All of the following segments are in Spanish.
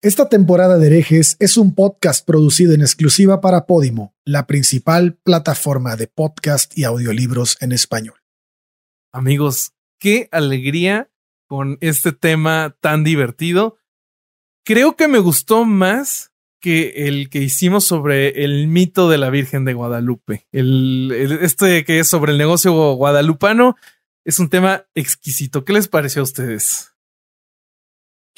Esta temporada de herejes es un podcast producido en exclusiva para Podimo, la principal plataforma de podcast y audiolibros en español. Amigos, qué alegría con este tema tan divertido. Creo que me gustó más que el que hicimos sobre el mito de la Virgen de Guadalupe. Este que es sobre el negocio guadalupano es un tema exquisito. ¿Qué les pareció a ustedes?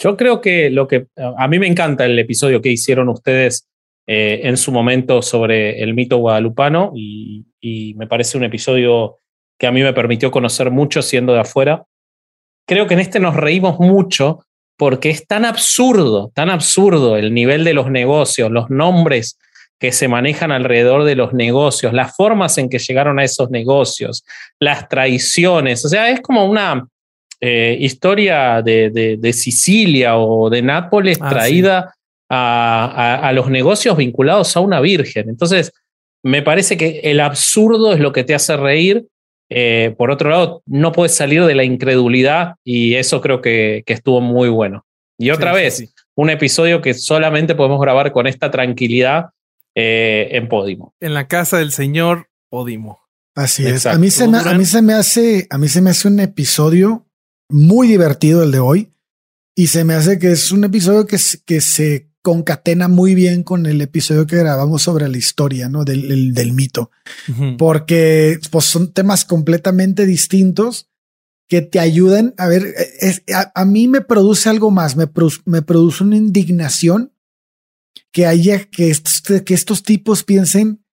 Yo creo que lo que a mí me encanta el episodio que hicieron ustedes eh, en su momento sobre el mito guadalupano y, me parece un episodio que a mí me permitió conocer mucho siendo de afuera. Creo que en este nos reímos mucho porque es tan absurdo, tan absurdo el nivel de los negocios, los nombres que se manejan alrededor de los negocios, las formas en que llegaron a esos negocios, las traiciones. O sea, es como una, eh, historia de, de, Sicilia o de Nápoles ah, traída a, a, los negocios vinculados a una virgen. Entonces, me parece que el absurdo es lo que te hace reír. Eh, por otro lado, no puedes salir de la incredulidad y eso creo que, que estuvo muy bueno. Y otra vez, un episodio que solamente podemos grabar con esta tranquilidad eh, en Podimo. En la casa del señor Podimo. Así es. A mí, se me, a mí se me hace, a mí se me hace un episodio muy divertido el de hoy. Y se me hace que es un episodio que, que se concatena muy bien con el episodio que grabamos sobre la historia, ¿no? Del, del, mito. Porque pues, son temas completamente distintos que te ayudan a ver, a, mí me produce algo más, me, me produce una indignación que haya que estos, que estos tipos piensen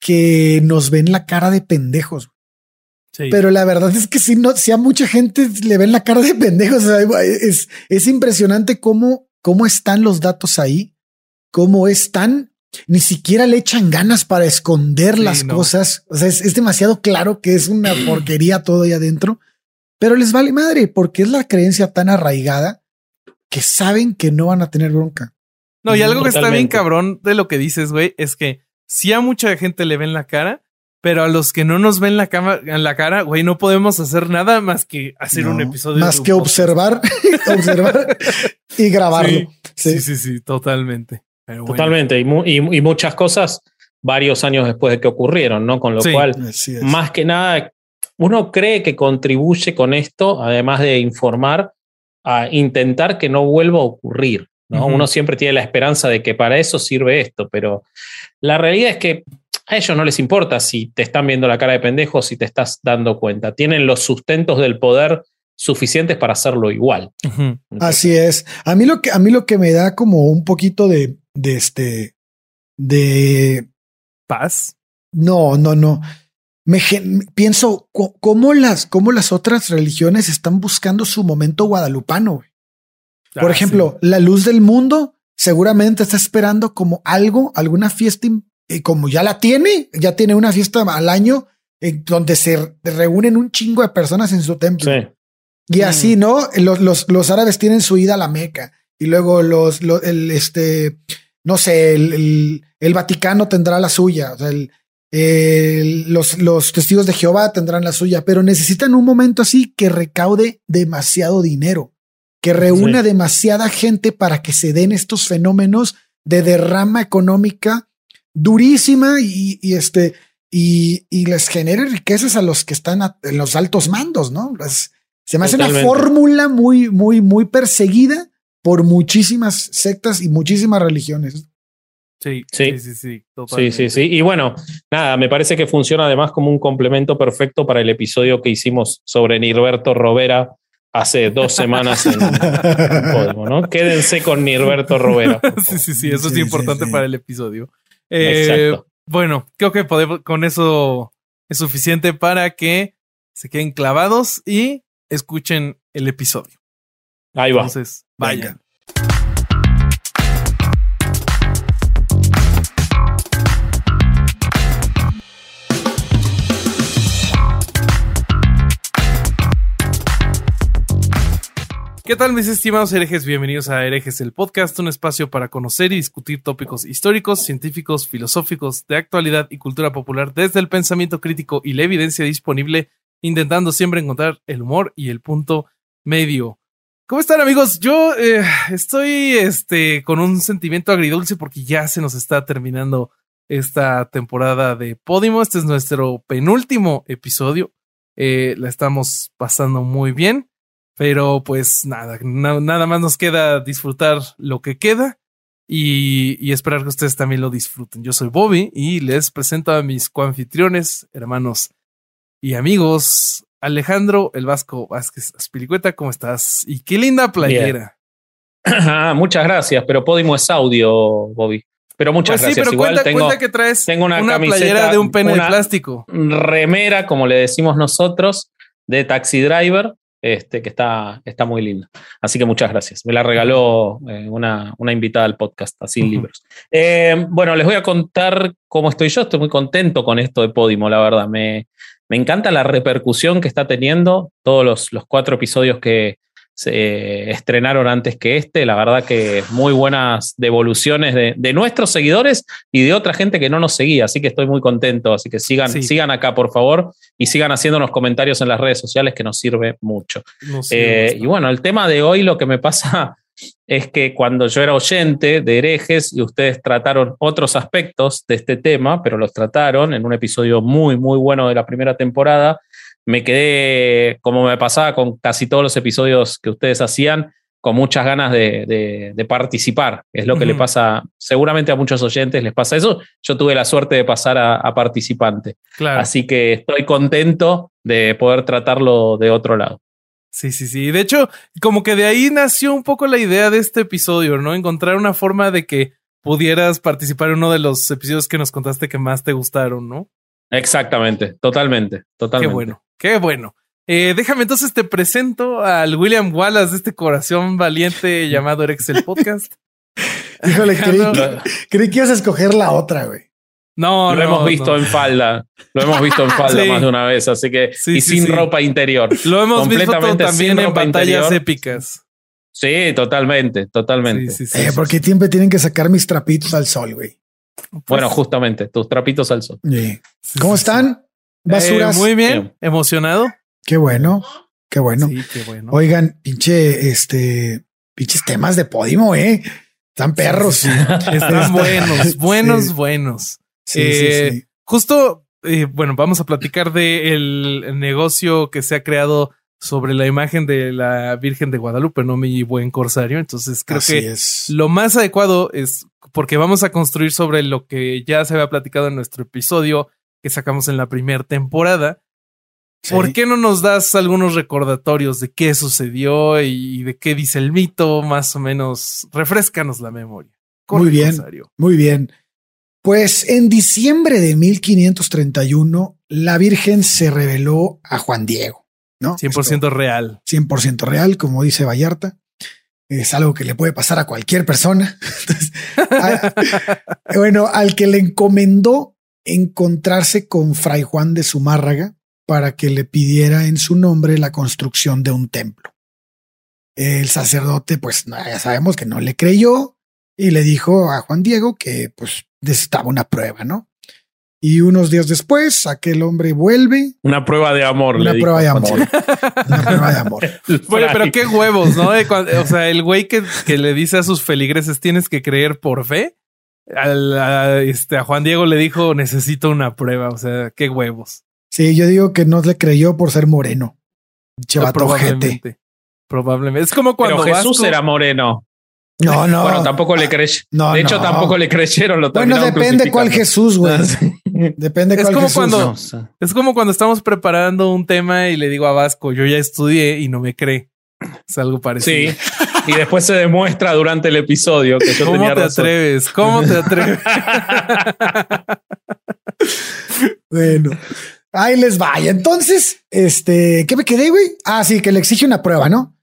que nos ven la cara de pendejos. Pero la verdad es que si no, si a mucha gente le ven la cara de pendejos, es, es impresionante cómo, cómo están los datos ahí, cómo están, ni siquiera le echan ganas para esconder las cosas. O sea, es, demasiado claro que es una porquería todo ahí adentro, pero les vale madre porque es la creencia tan arraigada que saben que no van a tener bronca. No, y algo que está bien cabrón de lo que dices, güey, es que si a mucha gente le ven la cara, pero a los que no nos ven la, cama, en la cara, güey, no podemos hacer nada más que hacer un episodio. Más que observar, observar y grabarlo. Sí, sí, sí, totalmente. Totalmente. Y, muchas cosas varios años después de que ocurrieron, ¿no? Con lo cual, más que nada, uno cree que contribuye con esto, además de informar, a intentar que no vuelva a ocurrir. ¿no? Uno siempre tiene la esperanza de que para eso sirve esto, pero la realidad es que a ellos no les importa si te están viendo la cara de pendejo, si te estás dando cuenta. Tienen los sustentos del poder suficientes para hacerlo igual. Así es. A mí lo que a mí lo que me da como un poquito de, de este de paz. No, no, no. Me pienso cómo las cómo las otras religiones están buscando su momento guadalupano. Por ah, ejemplo, la luz del mundo seguramente está esperando como algo, alguna fiesta y como ya la tiene, ya tiene una fiesta al año en donde se reúnen un chingo de personas en su templo. Y así, mm. ¿no? Los, los, los, árabes tienen su ida a la Meca y luego los, el, este, no sé, el, el, Vaticano tendrá la suya. O sea, los, los testigos de Jehová tendrán la suya, pero necesitan un momento así que recaude demasiado dinero, que reúna demasiada gente para que se den estos fenómenos de derrama económica durísima y, este, y, les genere riquezas a los que están en los altos mandos, ¿no? se me hace una fórmula muy, muy, muy perseguida por muchísimas sectas y muchísimas religiones. Sí, sí, sí, sí, sí, sí, sí. Y bueno, nada, me parece que funciona además como un complemento perfecto para el episodio que hicimos sobre Nirberto Robera hace dos semanas en, ¿no? Quédense con Nirberto Robera. Sí, sí, sí, eso es importante para el episodio. Eh, bueno, creo que podemos, con eso es suficiente para que se queden clavados y escuchen el episodio. Ahí va. Entonces, vayan. ¿Qué tal mis estimados herejes? Bienvenidos a Herejes, el podcast, un espacio para conocer y discutir tópicos históricos, científicos, filosóficos, de actualidad y cultura popular desde el pensamiento crítico y la evidencia disponible, intentando siempre encontrar el humor y el punto medio. ¿Cómo están amigos? Yo eh, estoy este, con un sentimiento agridulce porque ya se nos está terminando esta temporada de Podimo. Este es nuestro penúltimo episodio. Eh, la estamos pasando muy bien, pero pues nada, nada más nos queda disfrutar lo que queda y, y, esperar que ustedes también lo disfruten. Yo soy Bobby y les presento a mis coanfitriones, hermanos y amigos. Alejandro El Vasco Vázquez Aspilicueta, ¿cómo estás? Y qué linda playera. Ah, muchas gracias, pero Podimo es audio, Bobby. Pero muchas pues gracias. Sí, pero Igual cuenta, tengo, cuenta que traes tengo una, una camiseta, playera de un pene de plástico. Remera, como le decimos nosotros, de Taxi Driver, este, que está, está muy linda. Así que muchas gracias. Me la regaló eh, una, una, invitada al podcast, así Ujú. libros. Eh, bueno, les voy a contar cómo estoy yo. Estoy muy contento con esto de Podimo, la verdad. Me, me encanta la repercusión que está teniendo todos los, los cuatro episodios que se estrenaron antes que este. La verdad que muy buenas devoluciones de, de, nuestros seguidores y de otra gente que no nos seguía. Así que estoy muy contento. Así que sigan, Sí. sigan acá, por favor, y sigan haciéndonos comentarios en las redes sociales que nos sirve mucho. No Eh, y bueno, el tema de hoy lo que me pasa es que cuando yo era oyente de herejes y ustedes trataron otros aspectos de este tema, pero los trataron en un episodio muy, muy bueno de la primera temporada, me quedé, como me pasaba con casi todos los episodios que ustedes hacían, con muchas ganas de, de, de participar. Es lo que le pasa, seguramente a muchos oyentes les pasa eso. Yo tuve la suerte de pasar a, a participante. claro. Así que estoy contento de poder tratarlo de otro lado. Sí, sí, sí. De hecho, como que de ahí nació un poco la idea de este episodio, ¿no? Encontrar una forma de que pudieras participar en uno de los episodios que nos contaste que más te gustaron, ¿no? Exactamente, totalmente, totalmente. Qué bueno, qué bueno. Eh, déjame entonces te presento al William Wallace de este corazón valiente llamado Erexel Podcast. Híjole, creí No, que, creí que ibas a escoger la otra, güey. No, lo no, hemos visto no. en falda, lo hemos visto en falda Sí. más de una vez, así que Sí, y sí, sin sí. ropa interior. Lo hemos visto también en batallas interior. épicas. Sí, totalmente, totalmente. Sí, sí, sí. Eh, porque siempre tienen que sacar mis trapitos al sol, güey. Pues, Bueno, justamente, tus trapitos al sol. ¿Cómo sí, sí. están? Basuras. Eh, muy bien, emocionado. Qué bueno, qué bueno. Sí, qué bueno. Oigan, pinche, este, pinches temas de Podimo, eh. Están perros. Sí, Están buenos, buenos, Sí. buenos. Sí, Eh, sí, sí. Justo, eh, bueno, vamos a platicar de el negocio que se ha creado sobre la imagen de la Virgen de Guadalupe, no mi buen corsario. Entonces creo Así que es. lo más adecuado es porque vamos a construir sobre lo que ya se había platicado en nuestro episodio que sacamos en la primera temporada. Sí. ¿Por qué no nos das algunos recordatorios de qué sucedió y de qué dice el mito? Más o menos, refrescanos la memoria. Muy bien. Muy bien. Pues en diciembre de 1531, la Virgen se reveló a Juan Diego, ¿no? 100% real. 100% real, como dice Vallarta. Es algo que le puede pasar a cualquier persona. Entonces, a- bueno, al que le encomendó encontrarse con Fray Juan de Zumárraga para que le pidiera en su nombre la construcción de un templo. El sacerdote, pues ya sabemos que no le creyó y le dijo a Juan Diego que pues necesitaba una prueba, ¿no? Y unos días después, aquel hombre vuelve, Una prueba de amor. una le prueba de amor, una prueba de amor. Bueno, pero qué huevos, ¿no? O sea, el güey que, que le dice a sus feligreses tienes que creer por fe. Al- a, este, a Juan Diego le dijo necesito una prueba. O sea, qué huevos. Sí, yo digo que no le creyó por ser moreno. Chavato ojete. Probablemente. Probablemente. Es como cuando Pero Jesús era moreno. No, no. Bueno, tampoco le creyeron. no, de hecho, no. tampoco le creyeron. Lo Bueno, depende cuál. Jesús, güey. Depende Es cuál como Jesús. cuando- No, o sea, Es como cuando estamos preparando un tema y le digo a Vasco, yo ya estudié y no me cree. Es algo parecido. Sí. Y después se demuestra durante el episodio que yo ¿Cómo tenía te razón. atreves? ¿Cómo te atreves? Bueno, ahí les vaya. Entonces, este, ¿qué me quedé, güey? Ah, sí, que le exige una prueba, ¿no?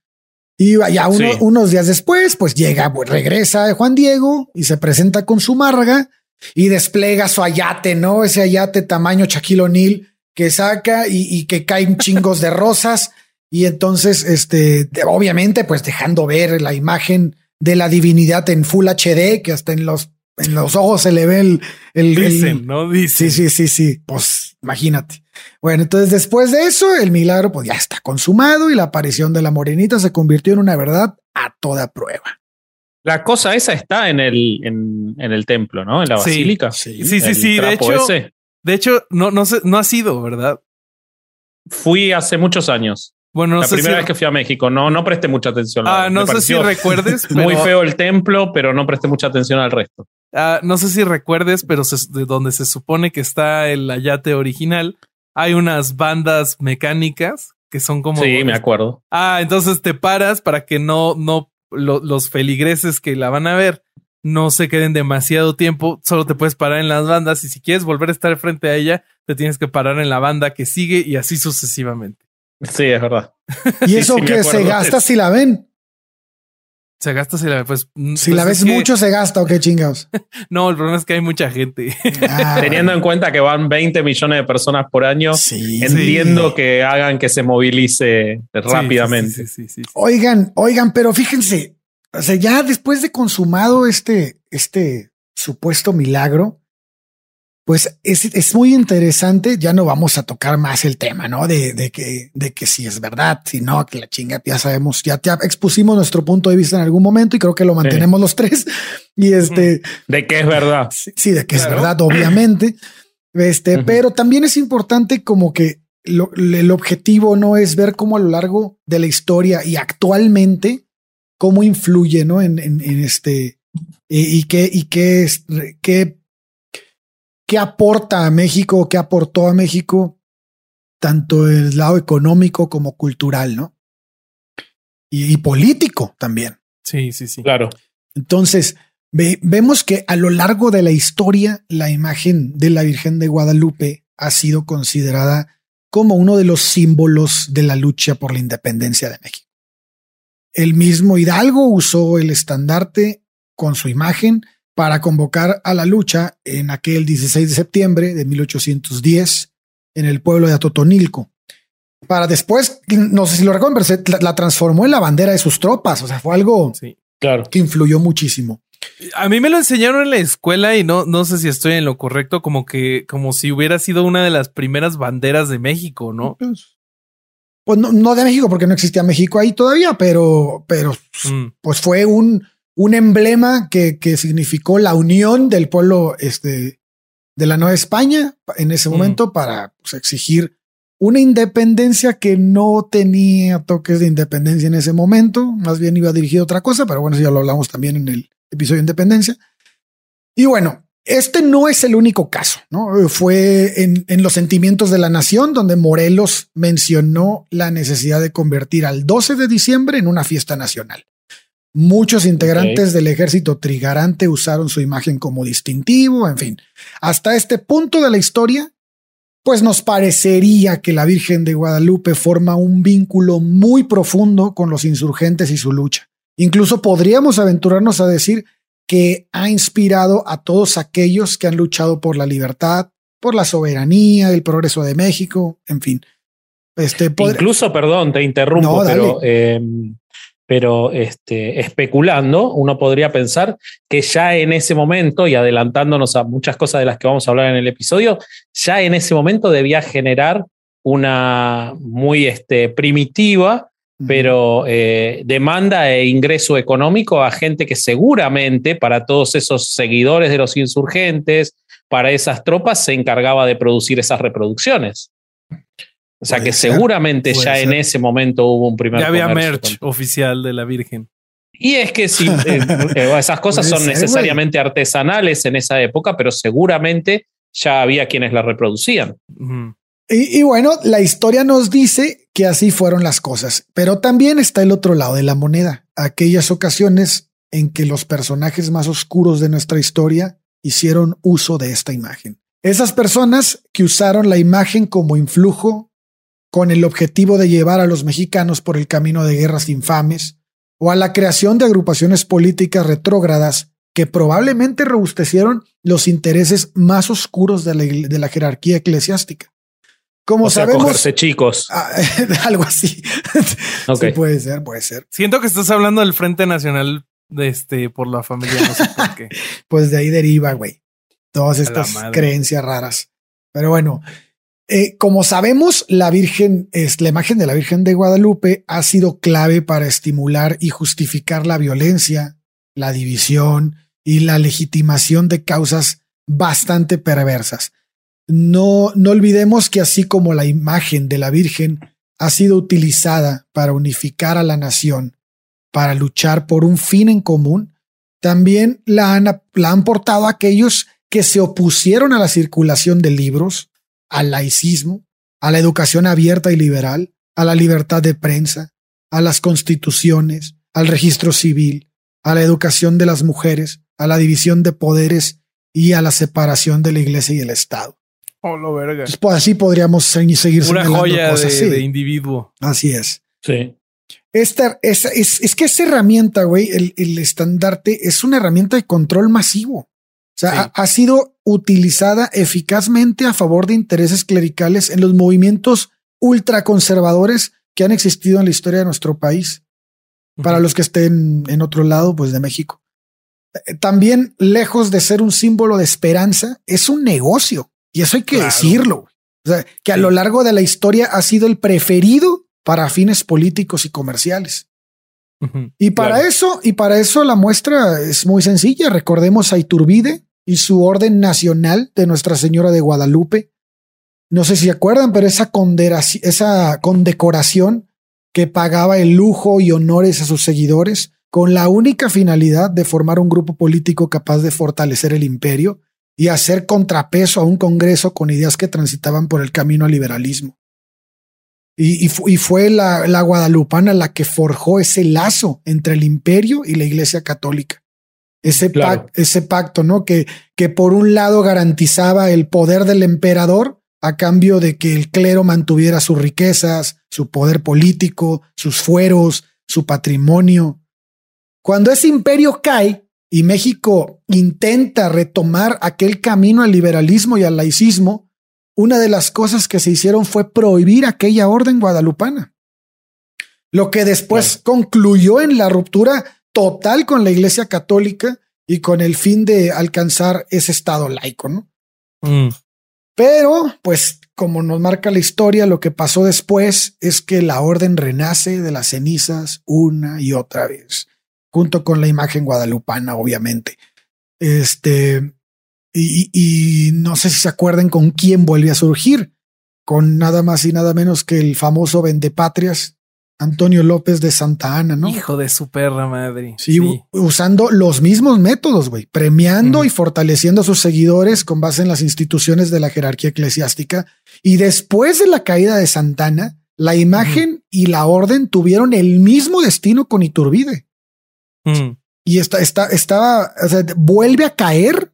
Y ya uno- Sí. unos días después, pues llega, pues regresa Juan Diego y se presenta con su márraga y despliega su ayate, ¿no? Ese ayate tamaño Shaquille O'Neal que saca y, y que caen chingos de rosas. Y entonces, este, obviamente, pues dejando ver la imagen de la divinidad en Full HD, que hasta en los en los ojos se le ve el, el, Dicen, ¿no? Dicen. Sí, sí, sí, sí. Pues imagínate. Bueno, entonces después de eso, el milagro pues ya está consumado y la aparición de la morenita se convirtió en una verdad a toda prueba. La cosa esa está en el, en, en el templo, ¿no? En la Sí, basílica. Sí, sí, El sí. De hecho, ese. de hecho, no, no sé, no ha sido, ¿verdad? Fui hace muchos años. Bueno, no la sé primera si. vez que fui a México. No, no presté mucha atención. Ah, no sé si recuerdes. Muy feo el templo, pero no presté mucha atención al resto. Ah, no sé si recuerdes, pero se- de donde se supone que está el ayate original, hay unas bandas mecánicas que son como. sí, me acuerdo. Ah, entonces te paras para que no, no, lo- los feligreses que la van a ver no se queden demasiado tiempo. Solo te puedes parar en las bandas y si quieres volver a estar frente a ella, te tienes que parar en la banda que sigue y así sucesivamente. Sí, es verdad. Y Sí, eso sí, que se gasta si la ven. Se gasta si la pues. Si la ves mucho, se gasta o qué chingados. No, el problema es que hay mucha gente. Ah, Teniendo en cuenta que van 20 millones de personas por año, sí, entiendo sí. que hagan que se movilice rápidamente. Sí, sí, sí, sí, sí. Oigan, oigan, pero fíjense, o sea, ya después de consumado este, este supuesto milagro, pues es, es muy interesante. Ya no vamos a tocar más el tema, ¿no? De, de que, de que si es verdad, si no, que la chinga, ya sabemos, ya, ya expusimos nuestro punto de vista en algún momento y creo que lo mantenemos los tres. Y este, De que es verdad. sí, sí, de que es verdad, obviamente. Este, pero también es importante como que lo- el objetivo no es ver cómo a lo largo de la historia y actualmente cómo influye, ¿no? En, en, en este y, y qué y qué es qué qué aporta a México, qué aportó a México tanto el lado económico como cultural, ¿no? Y, y político también. Sí, sí, sí. Claro. Entonces, ve- vemos que a lo largo de la historia, la imagen de la Virgen de Guadalupe ha sido considerada como uno de los símbolos de la lucha por la independencia de México. El mismo Hidalgo usó el estandarte con su imagen para convocar a la lucha en aquel 16 de septiembre de 1810 en el pueblo de Atotonilco. Para después, no sé si lo recuerdan, pero se- la, transformó en la bandera de sus tropas. O sea, fue algo Sí. Claro. que influyó muchísimo. A mí me lo enseñaron en la escuela y no, no sé si estoy en lo correcto, como que, como si hubiera sido una de las primeras banderas de México, ¿no? Pues, pues no, no de México, porque no existía México ahí todavía, pero, pero Mm, pues fue un, un emblema que, que significó la unión del pueblo este, de la Nueva España en ese Mm. momento para pues, exigir una independencia que no tenía toques de independencia en ese momento, más bien iba dirigido a otra cosa, pero bueno, eso ya lo hablamos también en el episodio de independencia. Y bueno, este no es el único caso, ¿no? Fue en, en los sentimientos de la nación donde Morelos mencionó la necesidad de convertir al 12 de diciembre en una fiesta nacional. Muchos integrantes del ejército trigarante usaron su imagen como distintivo, en fin. Hasta este punto de la historia, pues nos parecería que la Virgen de Guadalupe forma un vínculo muy profundo con los insurgentes y su lucha. Incluso podríamos aventurarnos a decir que ha inspirado a todos aquellos que han luchado por la libertad, por la soberanía, el progreso de México, en fin. Este, Incluso, perdón, te interrumpo, No, pero, eh, pero este, especulando, uno podría pensar que ya en ese momento, y adelantándonos a muchas cosas de las que vamos a hablar en el episodio, ya en ese momento debía generar una muy este, primitiva, pero eh, demanda e ingreso económico a gente que seguramente para todos esos seguidores de los insurgentes, para esas tropas, se encargaba de producir esas reproducciones. O sea que ser, seguramente ya en ser. ese momento hubo un primer Ya había merch con- oficial de la Virgen. Y es que sí, eh, eh, esas cosas son ser, necesariamente artesanales en esa época, pero seguramente ya había quienes la reproducían. Y, y bueno, la historia nos dice que así fueron las cosas, pero también está el otro lado de la moneda, aquellas ocasiones en que los personajes más oscuros de nuestra historia hicieron uso de esta imagen. Esas personas que usaron la imagen como influjo con el objetivo de llevar a los mexicanos por el camino de guerras infames o a la creación de agrupaciones políticas retrógradas que probablemente robustecieron los intereses más oscuros de la, de la jerarquía eclesiástica. Como o sea, sabemos, cogerse chicos. Ah, algo así. Ok. Sí, puede ser, puede ser. Siento que estás hablando del Frente Nacional de este, por la familia, no sé por qué. pues de ahí deriva, güey. Todas estas creencias raras. Pero bueno, eh, como sabemos, la Virgen es la imagen de la Virgen de Guadalupe ha sido clave para estimular y justificar la violencia, la división y la legitimación de causas bastante perversas. No, no olvidemos que así como la imagen de la Virgen ha sido utilizada para unificar a la nación, para luchar por un fin en común, también la han, la han portado aquellos que se opusieron a la circulación de libros, al laicismo, a la educación abierta y liberal, a la libertad de prensa, a las constituciones, al registro civil, a la educación de las mujeres, a la división de poderes y a la separación de la iglesia y el Estado. Oh, lo verga. Pues, así podríamos seguir Una joya de, individuo. Así es. Sí. Esta, es, es, que esa herramienta, güey, el, el, estandarte es una herramienta de control masivo. O sea, ha, sido utilizada eficazmente a favor de intereses clericales en los movimientos ultraconservadores que han existido en la historia de nuestro país. Para los que estén en otro lado, pues de México. Eh, también, lejos de ser un símbolo de esperanza, es un negocio. Y eso hay que decirlo. O sea, que a lo largo de la historia ha sido el preferido para fines políticos y comerciales. Y para eso, y para eso la muestra es muy sencilla. Recordemos a Iturbide y su orden nacional de Nuestra Señora de Guadalupe. No sé si acuerdan, pero esa, esa condecoración que pagaba el lujo y honores a sus seguidores con la única finalidad de formar un grupo político capaz de fortalecer el imperio y hacer contrapeso a un Congreso con ideas que transitaban por el camino al liberalismo. Y, fue la, la, guadalupana la que forjó ese lazo entre el imperio y la Iglesia Católica. Ese, ese pacto, ¿no? Que, que por un lado garantizaba el poder del emperador a cambio de que el clero mantuviera sus riquezas, su poder político, sus fueros, su patrimonio. Cuando ese imperio cae, y México intenta retomar aquel camino al liberalismo y al laicismo, una de las cosas que se hicieron fue prohibir aquella orden guadalupana. Lo que después concluyó en la ruptura total con la Iglesia Católica y con el fin de alcanzar ese estado laico, ¿no? Mm. Pero, pues, como nos marca la historia, lo que pasó después es que la orden renace de las cenizas una y otra vez junto con la imagen guadalupana, obviamente. Este, y, no sé si se acuerdan con quién vuelve a surgir, con nada más y nada menos que el famoso vendepatrias Antonio López de Santa Ana, ¿no? Hijo de su perra madre. Sí, usando los mismos métodos, güey, premiando y fortaleciendo a sus seguidores con base en las instituciones de la jerarquía eclesiástica. Y después de la caída de Santana, la imagen y la orden tuvieron el mismo destino con Iturbide. Mm. Y está, está, estaba, o sea, vuelve a caer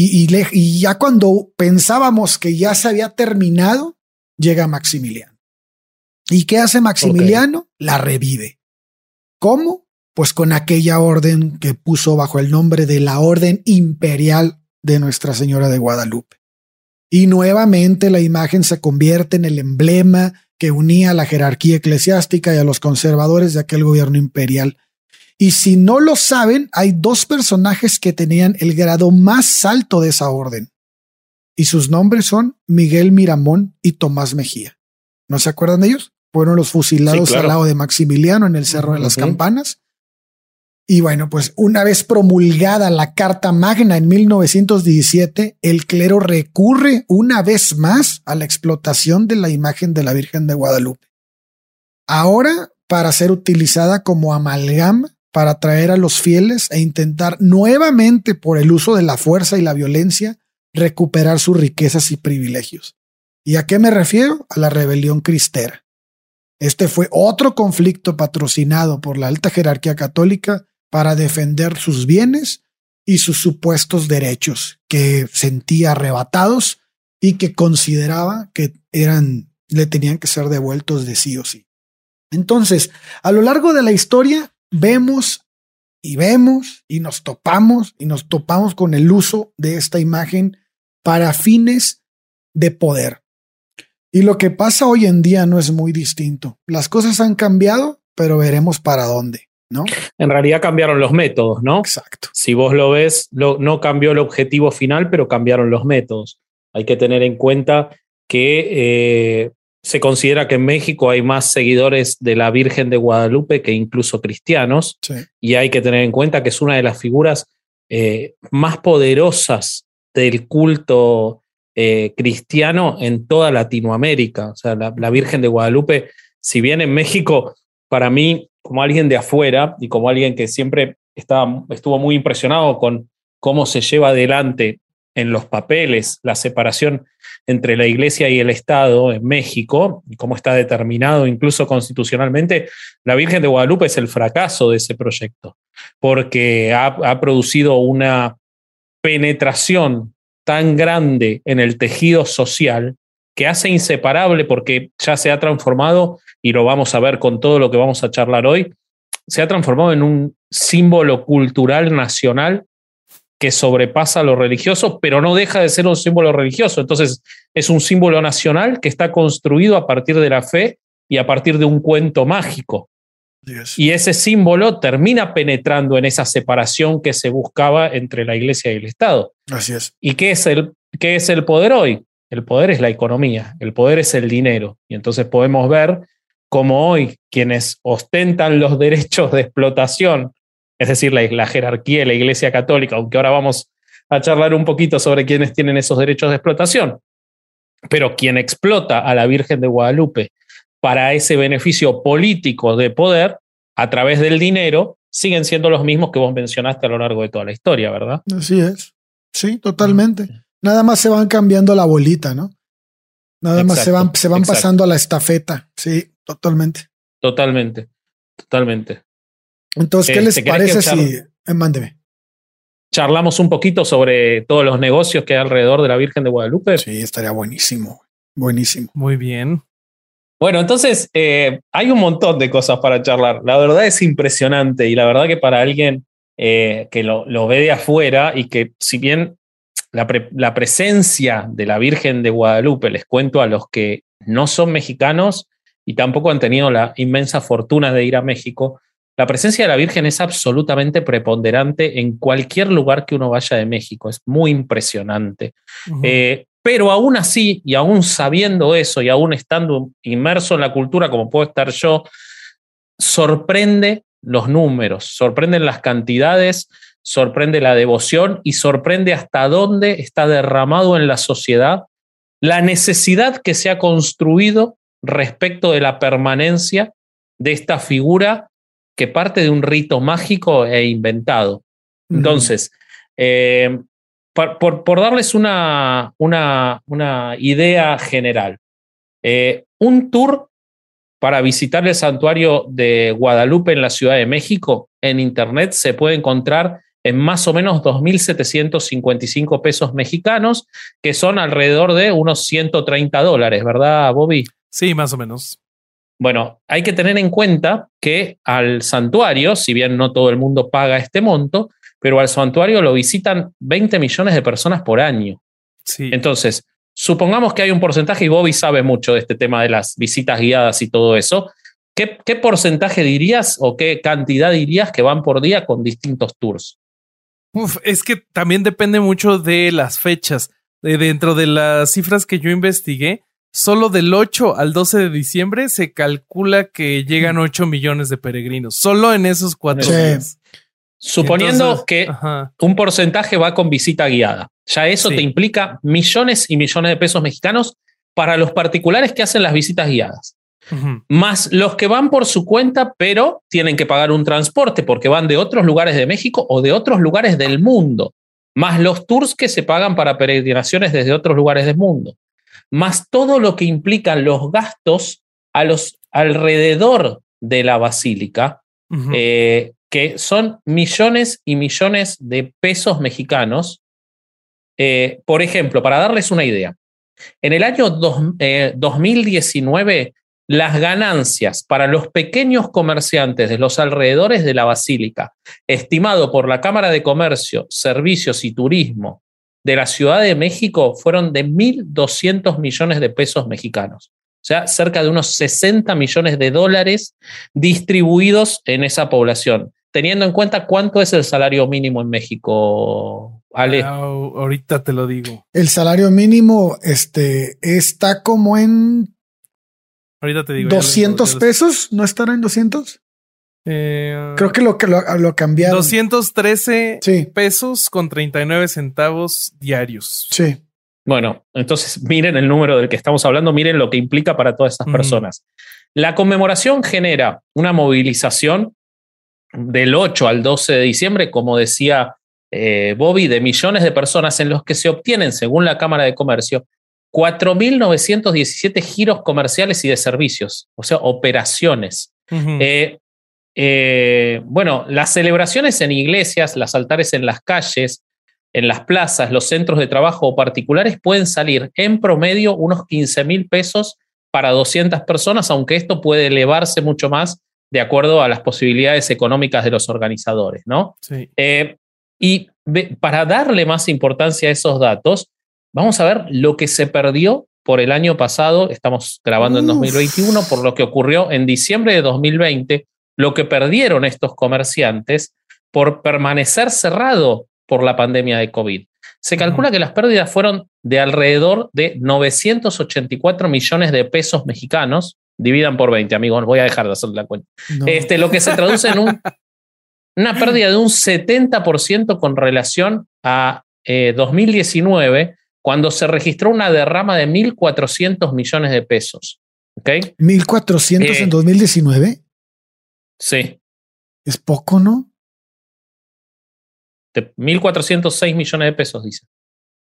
y, y, y, ya cuando pensábamos que ya se había terminado, llega Maximiliano. ¿Y qué hace Maximiliano? La revive. ¿Cómo? Pues con aquella orden que puso bajo el nombre de la Orden Imperial de Nuestra Señora de Guadalupe. Y nuevamente la imagen se convierte en el emblema que unía a la jerarquía eclesiástica y a los conservadores de aquel gobierno imperial y si no lo saben, hay dos personajes que tenían el grado más alto de esa orden. Y sus nombres son Miguel Miramón y Tomás Mejía. ¿No se acuerdan de ellos? Fueron los fusilados al lado de Maximiliano en el Cerro de las Campanas. Y bueno, pues una vez promulgada la Carta Magna en 1917, el clero recurre una vez más a la explotación de la imagen de la Virgen de Guadalupe. Ahora para ser utilizada como amalgama para atraer a los fieles e intentar nuevamente por el uso de la fuerza y la violencia recuperar sus riquezas y privilegios. ¿Y a qué me refiero? A la rebelión cristera. Este fue otro conflicto patrocinado por la alta jerarquía católica para defender sus bienes y sus supuestos derechos que sentía arrebatados y que consideraba que eran le tenían que ser devueltos de sí o sí. Entonces, a lo largo de la historia vemos y vemos y nos topamos y nos topamos con el uso de esta imagen para fines de poder. Y lo que pasa hoy en día no es muy distinto. Las cosas han cambiado, pero veremos para dónde. ¿no? En realidad cambiaron los métodos, ¿no? Exacto. Si vos lo ves, no cambió el objetivo final, pero cambiaron los métodos. Hay que tener en cuenta que eh, se considera que en México hay más seguidores de la Virgen de Guadalupe que incluso cristianos, y hay que tener en cuenta que es una de las figuras eh, más poderosas del culto eh, cristiano en toda Latinoamérica. O sea, la, la, Virgen de Guadalupe, si bien en México, para mí, como alguien de afuera y como alguien que siempre estaba, estuvo muy impresionado con cómo se lleva adelante en los papeles la separación entre la Iglesia y el Estado en México, y cómo está determinado incluso constitucionalmente, la Virgen de Guadalupe es el fracaso de ese proyecto, porque ha, ha producido una penetración tan grande en el tejido social que hace inseparable, porque ya se ha transformado, y lo vamos a ver con todo lo que vamos a charlar hoy, se ha transformado en un símbolo cultural nacional que sobrepasa lo religioso, pero no deja de ser un símbolo religioso. Entonces, es un símbolo nacional que está construido a partir de la fe y a partir de un cuento mágico. Y ese símbolo termina penetrando en esa separación que se buscaba entre la iglesia y el Estado. Así es. ¿Y qué es el, qué es el poder hoy? El poder es la economía, el poder es el dinero. Y entonces podemos ver cómo hoy quienes ostentan los derechos de explotación es decir, la, jerarquía de la Iglesia Católica, aunque ahora vamos a charlar un poquito sobre quiénes tienen esos derechos de explotación. Pero quien explota a la Virgen de Guadalupe para ese beneficio político de poder a través del dinero, siguen siendo los mismos que vos mencionaste a lo largo de toda la historia, ¿verdad? Así es. Sí, totalmente. Nada más se van cambiando la bolita, ¿no? Nada más se van, se van pasando a la estafeta. Sí, totalmente. Totalmente, totalmente. Entonces, ¿qué les parece si... Eh, mándeme. Charlamos un poquito sobre todos los negocios que hay alrededor de la Virgen de Guadalupe. Sí, estaría buenísimo. Buenísimo. Muy bien. Bueno, entonces eh, hay un montón de cosas para charlar. La verdad es impresionante y la verdad que para alguien eh, que lo, lo, ve de afuera y que si bien la, la, presencia de la Virgen de Guadalupe, les cuento a los que no son mexicanos y tampoco han tenido la inmensa fortuna de ir a México, la presencia de la Virgen es absolutamente preponderante en cualquier lugar que uno vaya de México. Es muy impresionante. Eh, pero aún así, y aún sabiendo eso, y aún estando inmerso en la cultura como puedo estar yo, sorprende los números, sorprenden las cantidades, sorprende la devoción y sorprende hasta dónde está derramado en la sociedad la necesidad que se ha construido respecto de la permanencia de esta figura que parte de un rito mágico e inventado. Entonces, eh, por, darles una, una, una idea general, eh, un tour para visitar el santuario de Guadalupe en la Ciudad de México en Internet se puede encontrar en más o menos 2.755 pesos mexicanos, que son alrededor de unos 130 dólares, ¿verdad, Bobby? Sí, más o menos. Bueno, hay que tener en cuenta que al santuario, si bien no todo el mundo paga este monto, pero al santuario lo visitan 20 millones de personas por año. Sí. Entonces, supongamos que hay un porcentaje, y Bobby sabe mucho de este tema de las visitas guiadas y todo eso. ¿Qué, qué porcentaje dirías o qué cantidad dirías que van por día con distintos tours? Uf, es que también depende mucho de las fechas. De dentro de las cifras que yo investigué, Solo del 8 al 12 de diciembre se calcula que llegan 8 millones de peregrinos. Solo en esos cuatro días. Suponiendo que un porcentaje va con visita guiada. Ya eso te implica millones y millones de pesos mexicanos para los particulares que hacen las visitas guiadas. Más los que van por su cuenta, pero tienen que pagar un transporte porque van de otros lugares de México o de otros lugares del mundo. Más los tours que se pagan para peregrinaciones desde otros lugares del mundo más todo lo que implican los gastos a los alrededor de la basílica, eh, que son millones y millones de pesos mexicanos. Eh, por ejemplo, para darles una idea, en el año 2019, eh, las ganancias para los pequeños comerciantes de los alrededores de la basílica, estimado por la Cámara de Comercio, Servicios y Turismo de la Ciudad de México fueron de 1.200 millones de pesos mexicanos. O sea, cerca de unos 60 millones de dólares distribuidos en esa población, teniendo en cuenta cuánto es el salario mínimo en México, Ale. Ah, ahorita te lo digo. El salario mínimo este, está como en Ahorita te digo. 200 pesos, ¿no estará en 200? Eh, Creo que lo, lo, lo cambiaron. 213 pesos con 39 centavos diarios. Sí. Bueno, entonces miren el número del que estamos hablando, miren lo que implica para todas esas personas. La conmemoración genera una movilización del 8 al 12 de diciembre, como decía eh, Bobby, de millones de personas en los que se obtienen, según la Cámara de Comercio, 4.917 giros comerciales y de servicios, o sea, operaciones. Eh, eh, bueno, las celebraciones en iglesias, los altares en las calles, en las plazas, los centros de trabajo particulares pueden salir en promedio unos 15 mil pesos para 200 personas, aunque esto puede elevarse mucho más de acuerdo a las posibilidades económicas de los organizadores, ¿no? Sí. Eh, y para darle más importancia a esos datos, vamos a ver lo que se perdió por el año pasado, estamos grabando en 2021, por lo que ocurrió en diciembre de 2020, lo que perdieron estos comerciantes por permanecer cerrado por la pandemia de COVID. Se calcula que las pérdidas fueron de alrededor de 984 millones de pesos mexicanos. Dividan por 20, amigos, voy a dejar de hacer la cuenta. Este, lo que se traduce en una pérdida de un 70% con relación a 2019, eh, cuando se registró una derrama de 1.400 millones de pesos. ¿Okay? ¿1.400 en 2019? Sí. Es poco, ¿no? 1.406 millones de pesos, dice.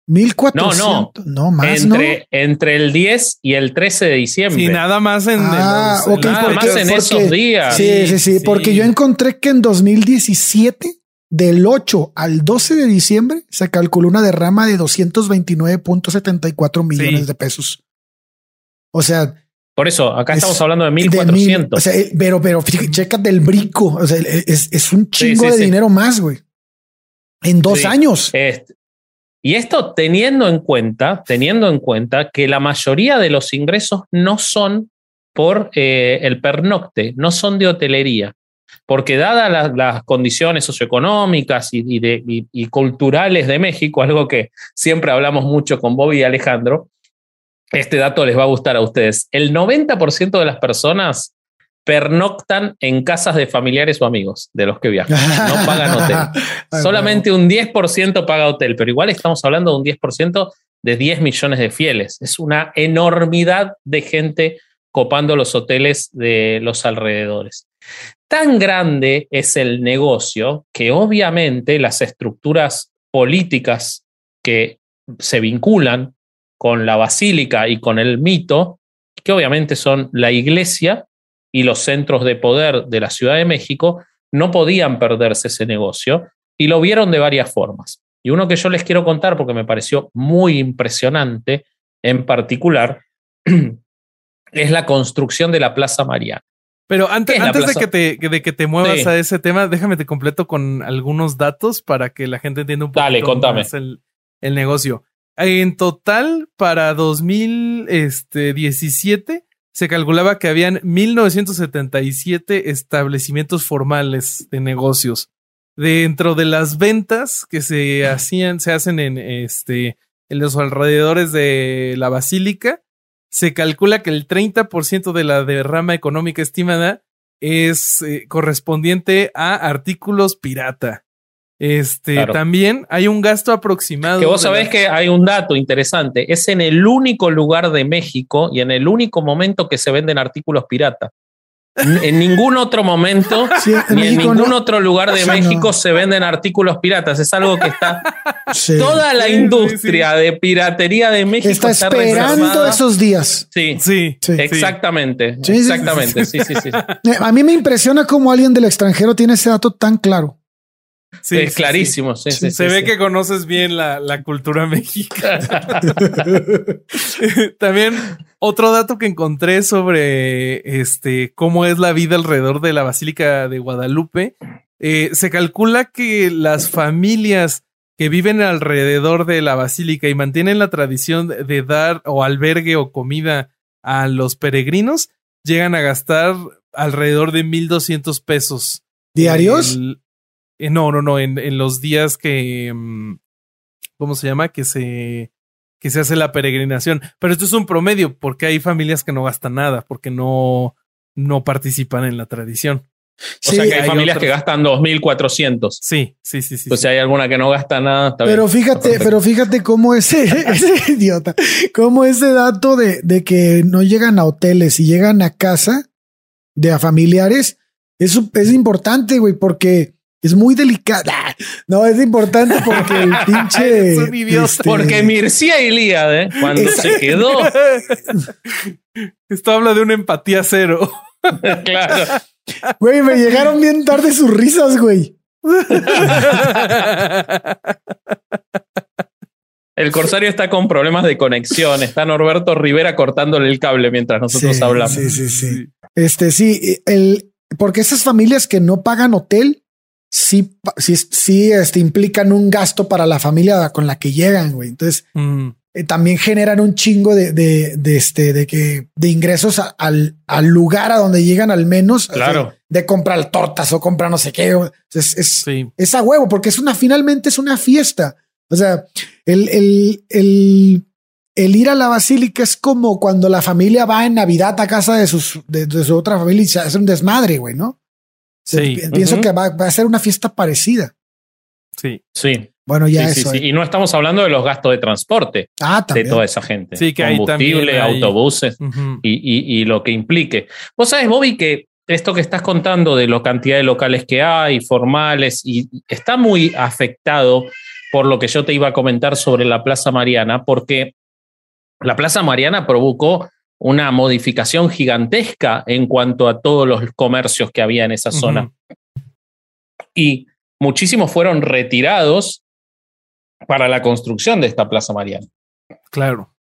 1400. No, no. No, más, entre, ¿no? Entre el 10 y el 13 de diciembre. Sí, nada más en, ah, los, okay, nada porque, más en porque, esos días. Sí, sí, sí, sí, porque yo encontré que en 2017, del 8 al 12 de diciembre, se calculó una derrama de 229.74 millones sí. de pesos. O sea, por eso, acá es, estamos hablando de 1400. De o sea, pero, pero fíjate, checa del brico. O sea, es, es un chingo sí, sí, de dinero más, güey. En dos años. Este, y esto teniendo en cuenta, teniendo en cuenta que la mayoría de los ingresos no son por eh, el pernocte, no son de hotelería. Porque dadas las, las condiciones socioeconómicas y, y, de, y, y, culturales de México, algo que siempre hablamos mucho con Bobby y Alejandro, este dato les va a gustar a ustedes. El 90% de las personas pernoctan en casas de familiares o amigos de los que viajan. No pagan hotel. Solamente un 10% paga hotel, pero igual estamos hablando de un 10% de 10 millones de fieles. Es una enormidad de gente copando los hoteles de los alrededores. Tan grande es el negocio que obviamente las estructuras políticas que se vinculan con la basílica y con el mito, que obviamente son la iglesia y los centros de poder de la Ciudad de México, no podían perderse ese negocio y lo vieron de varias formas. Y uno que yo les quiero contar porque me pareció muy impresionante en particular es la construcción de la Plaza Mariana. Pero antes, antes de, que te, de que te muevas sí. a ese tema, déjame te completo con algunos datos para que la gente entienda un poco Dale, más el, el, negocio. En total, para 2017, se calculaba que habían 1977 establecimientos formales de negocios. Dentro de las ventas que se hacían, se hacen en este en los alrededores de la basílica, se calcula que el 30% de la derrama económica estimada es eh, correspondiente a artículos pirata. Este claro. también hay un gasto aproximado. Que vos sabés la... que hay un dato interesante. Es en el único lugar de México y en el único momento que se venden artículos pirata. En ningún otro momento, sí, en ni México en ningún no. otro lugar de México no. se venden artículos piratas. Es algo que está. Sí. Toda la industria de piratería de México está, está esperando reservada. esos días. Sí, sí, exactamente. Exactamente. Sí, sí, sí. A mí me impresiona cómo alguien del extranjero tiene ese dato tan claro. Sí, es clarísimo. Sí, sí, se ve que conoces bien la, la cultura mexicana. También otro dato que encontré sobre este cómo es la vida alrededor de la Basílica de Guadalupe. Eh, se calcula que las familias que viven alrededor de la basílica y mantienen la tradición de dar o albergue o comida a los peregrinos, llegan a gastar alrededor de 1.200 pesos. ¿Diarios? Eh, no, no, no, en, en los días que, mm, ¿cómo se llama? Que se, que se hace la peregrinación. Pero esto es un promedio, porque hay familias que no gastan nada, porque no, no participan en la tradición. O sea que hay, familias que gastan 2.400. Sí, sí, sí, sí. Pues si hay alguna que no gasta nada, Pero fíjate, pero fíjate cómo ese, ese idiota, cómo ese dato de, de, que no llegan a hoteles y llegan a casa de a familiares, eso es importante, güey, porque es muy delicada. No, es importante porque el pinche. es. Este... Porque Mircea Ilíade, cuando se quedó. Esto habla de una empatía cero. claro. Güey, me llegaron bien tarde sus risas, güey. El corsario está con problemas de conexión. Está Norberto Rivera cortándole el cable mientras nosotros sí, hablamos. Sí, sí, sí. Este sí, el porque esas familias que no pagan hotel sí, sí, sí este, implican un gasto para la familia con la que llegan, güey. Entonces mm. eh, también generan un chingo de, de, de, este, de que de ingresos a, al, al, lugar a donde llegan al menos. Claro. De, de comprar tortas o comprar no sé qué. Es, es, sí. es, a huevo porque es una, finalmente es una fiesta. O sea, el, el, el, el ir a la basílica es como cuando la familia va en Navidad a casa de, sus, de, de su otra familia y se hace un desmadre, güey, ¿no? Sí. Pienso uh -huh. que va, va, a ser una fiesta parecida. Sí. Sí. Bueno, ya sí, eso. Sí, sí. Y no estamos hablando de los gastos de transporte ah, de toda esa gente. Sí, que Combustible, hay autobuses uh -huh. y, y, y, lo que implique. Vos sabes, Bobby, que esto que estás contando de la cantidad de locales que hay, formales, y está muy afectado por lo que yo te iba a comentar sobre la Plaza Mariana, porque la Plaza Mariana provocó una modificación gigantesca en cuanto a todos los comercios que había en esa zona. Uh -huh. Y muchísimos fueron retirados para la construcción de esta Plaza Mariana. Claro.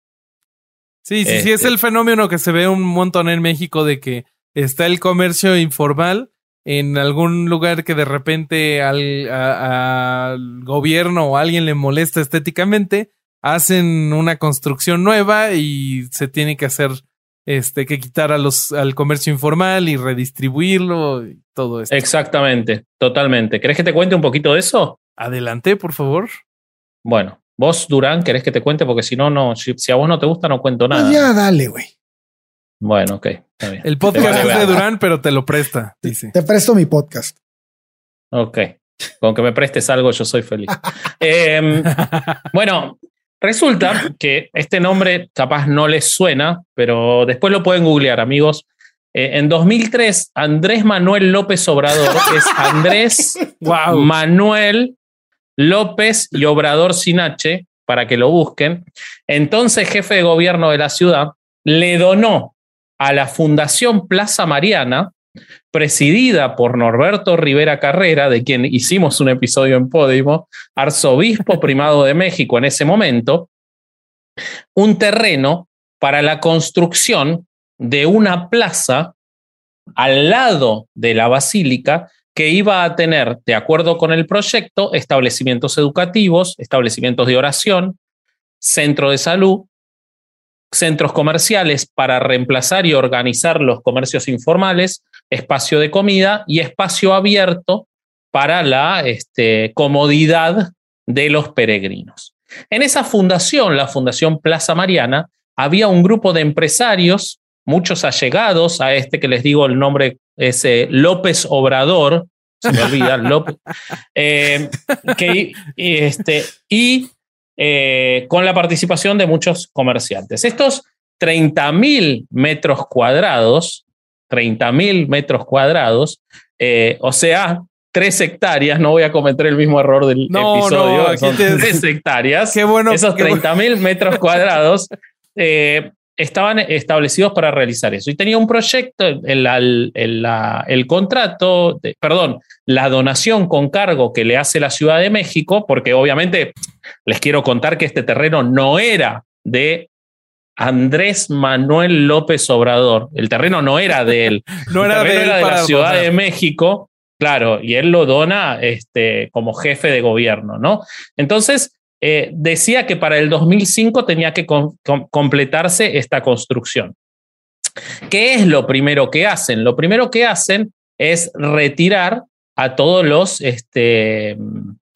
Sí, sí, este. sí, es el fenómeno que se ve un montón en México de que está el comercio informal en algún lugar que de repente al, a, al gobierno o a alguien le molesta estéticamente, hacen una construcción nueva y se tiene que hacer este que quitar a los al comercio informal y redistribuirlo y todo esto. Exactamente, totalmente. ¿Querés que te cuente un poquito de eso? Adelante, por favor. Bueno, vos, Durán, ¿querés que te cuente? Porque si no, no, si, si a vos no te gusta, no cuento nada. No, ya, dale, güey. Bueno, ok. El podcast es de Durán, pero te lo presta, dice. Te presto mi podcast. Ok. Con que me prestes algo, yo soy feliz. eh, bueno, resulta que este nombre capaz no les suena, pero después lo pueden googlear, amigos. Eh, en 2003, Andrés Manuel López Obrador es Andrés wow. Manuel López y Obrador sin H, para que lo busquen. Entonces, jefe de gobierno de la ciudad, le donó a la Fundación Plaza Mariana, presidida por Norberto Rivera Carrera, de quien hicimos un episodio en Podimo, arzobispo primado de México en ese momento, un terreno para la construcción de una plaza al lado de la basílica que iba a tener, de acuerdo con el proyecto, establecimientos educativos, establecimientos de oración, centro de salud, centros comerciales para reemplazar y organizar los comercios informales, espacio de comida y espacio abierto para la este, comodidad de los peregrinos. En esa fundación, la Fundación Plaza Mariana, había un grupo de empresarios, muchos allegados a este que les digo el nombre es eh, López Obrador, se me olvida, López, eh, que, este, y eh, con la participación de muchos comerciantes. Estos 30 mil metros cuadrados, 30 mil metros cuadrados, eh, o sea, tres hectáreas, no voy a cometer el mismo error del no, episodio, no, son te... tres hectáreas. Qué bueno. Esos 30 mil metros cuadrados eh, estaban establecidos para realizar eso. Y tenía un proyecto, el, el, el, el contrato, de, perdón, la donación con cargo que le hace la Ciudad de México, porque obviamente les quiero contar que este terreno no era de Andrés Manuel López Obrador. El terreno no era de él. no era de, era de la Ciudad de México, claro, y él lo dona este, como jefe de gobierno, ¿no? Entonces, eh, decía que para el 2005 tenía que com com completarse esta construcción. ¿Qué es lo primero que hacen? Lo primero que hacen es retirar a todos los, este,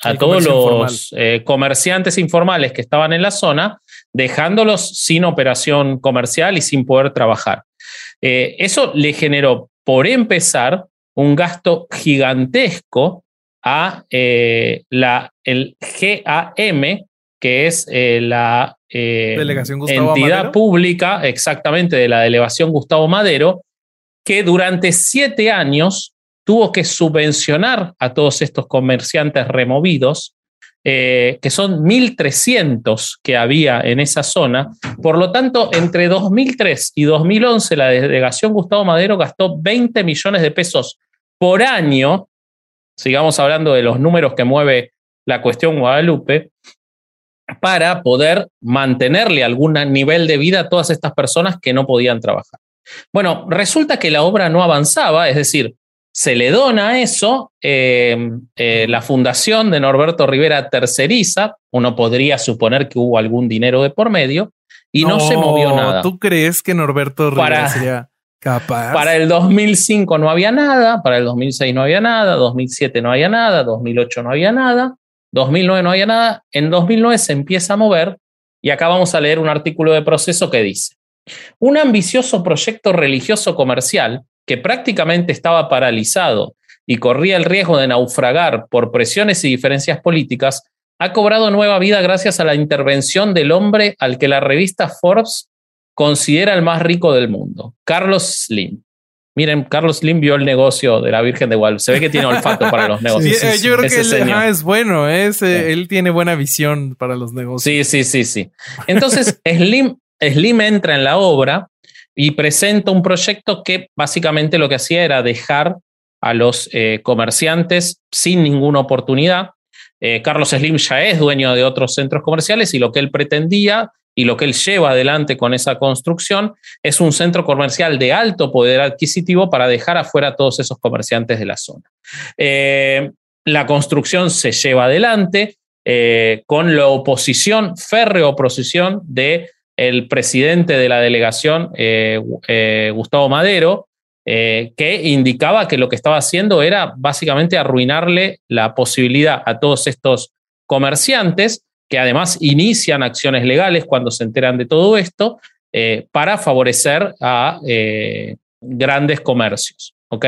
a todos los eh, comerciantes informales que estaban en la zona, dejándolos sin operación comercial y sin poder trabajar. Eh, eso le generó, por empezar, un gasto gigantesco a eh, la, el GAM, que es la entidad pública exactamente de la delegación Gustavo Madero, que durante siete años tuvo que subvencionar a todos estos comerciantes removidos, eh, que son 1.300 que había en esa zona. Por lo tanto, entre 2003 y 2011, la delegación Gustavo Madero gastó 20 millones de pesos por año, sigamos hablando de los números que mueve la cuestión Guadalupe, para poder mantenerle algún nivel de vida a todas estas personas que no podían trabajar. Bueno, resulta que la obra no avanzaba, es decir, se le dona eso, eh, eh, la fundación de Norberto Rivera terceriza, uno podría suponer que hubo algún dinero de por medio, y no, se movió nada. ¿Tú crees que Norberto Rivera sería capaz? Para el 2005 no había nada, para el 2006 no había nada, 2007 no había nada, 2008 no había nada, 2009 no había nada, en 2009 se empieza a mover y acá vamos a leer un artículo de proceso que dice, un ambicioso proyecto religioso comercial que prácticamente estaba paralizado y corría el riesgo de naufragar por presiones y diferencias políticas, ha cobrado nueva vida gracias a la intervención del hombre al que la revista Forbes considera el más rico del mundo, Carlos Slim. Miren, Carlos Slim vio el negocio de la Virgen de Guadalupe. Se ve que tiene olfato para los negocios. Eh, yo creo que él, es bueno, eh, él tiene buena visión para los negocios. Sí, sí, sí, sí. Entonces, Slim, Slim entra en la obra y presenta un proyecto que básicamente lo que hacía era dejar a los eh, comerciantes sin ninguna oportunidad. Eh, Carlos Slim ya es dueño de otros centros comerciales y lo que él pretendía y lo que él lleva adelante con esa construcción es un centro comercial de alto poder adquisitivo para dejar afuera a todos esos comerciantes de la zona. Eh, la construcción se lleva adelante con la oposición, férrea oposición de presidente de la delegación, eh, eh, Gustavo Madero, eh, que indicaba que lo que estaba haciendo era básicamente arruinarle la posibilidad a todos estos comerciantes, que además inician acciones legales cuando se enteran de todo esto, para favorecer a grandes comercios. ¿ok?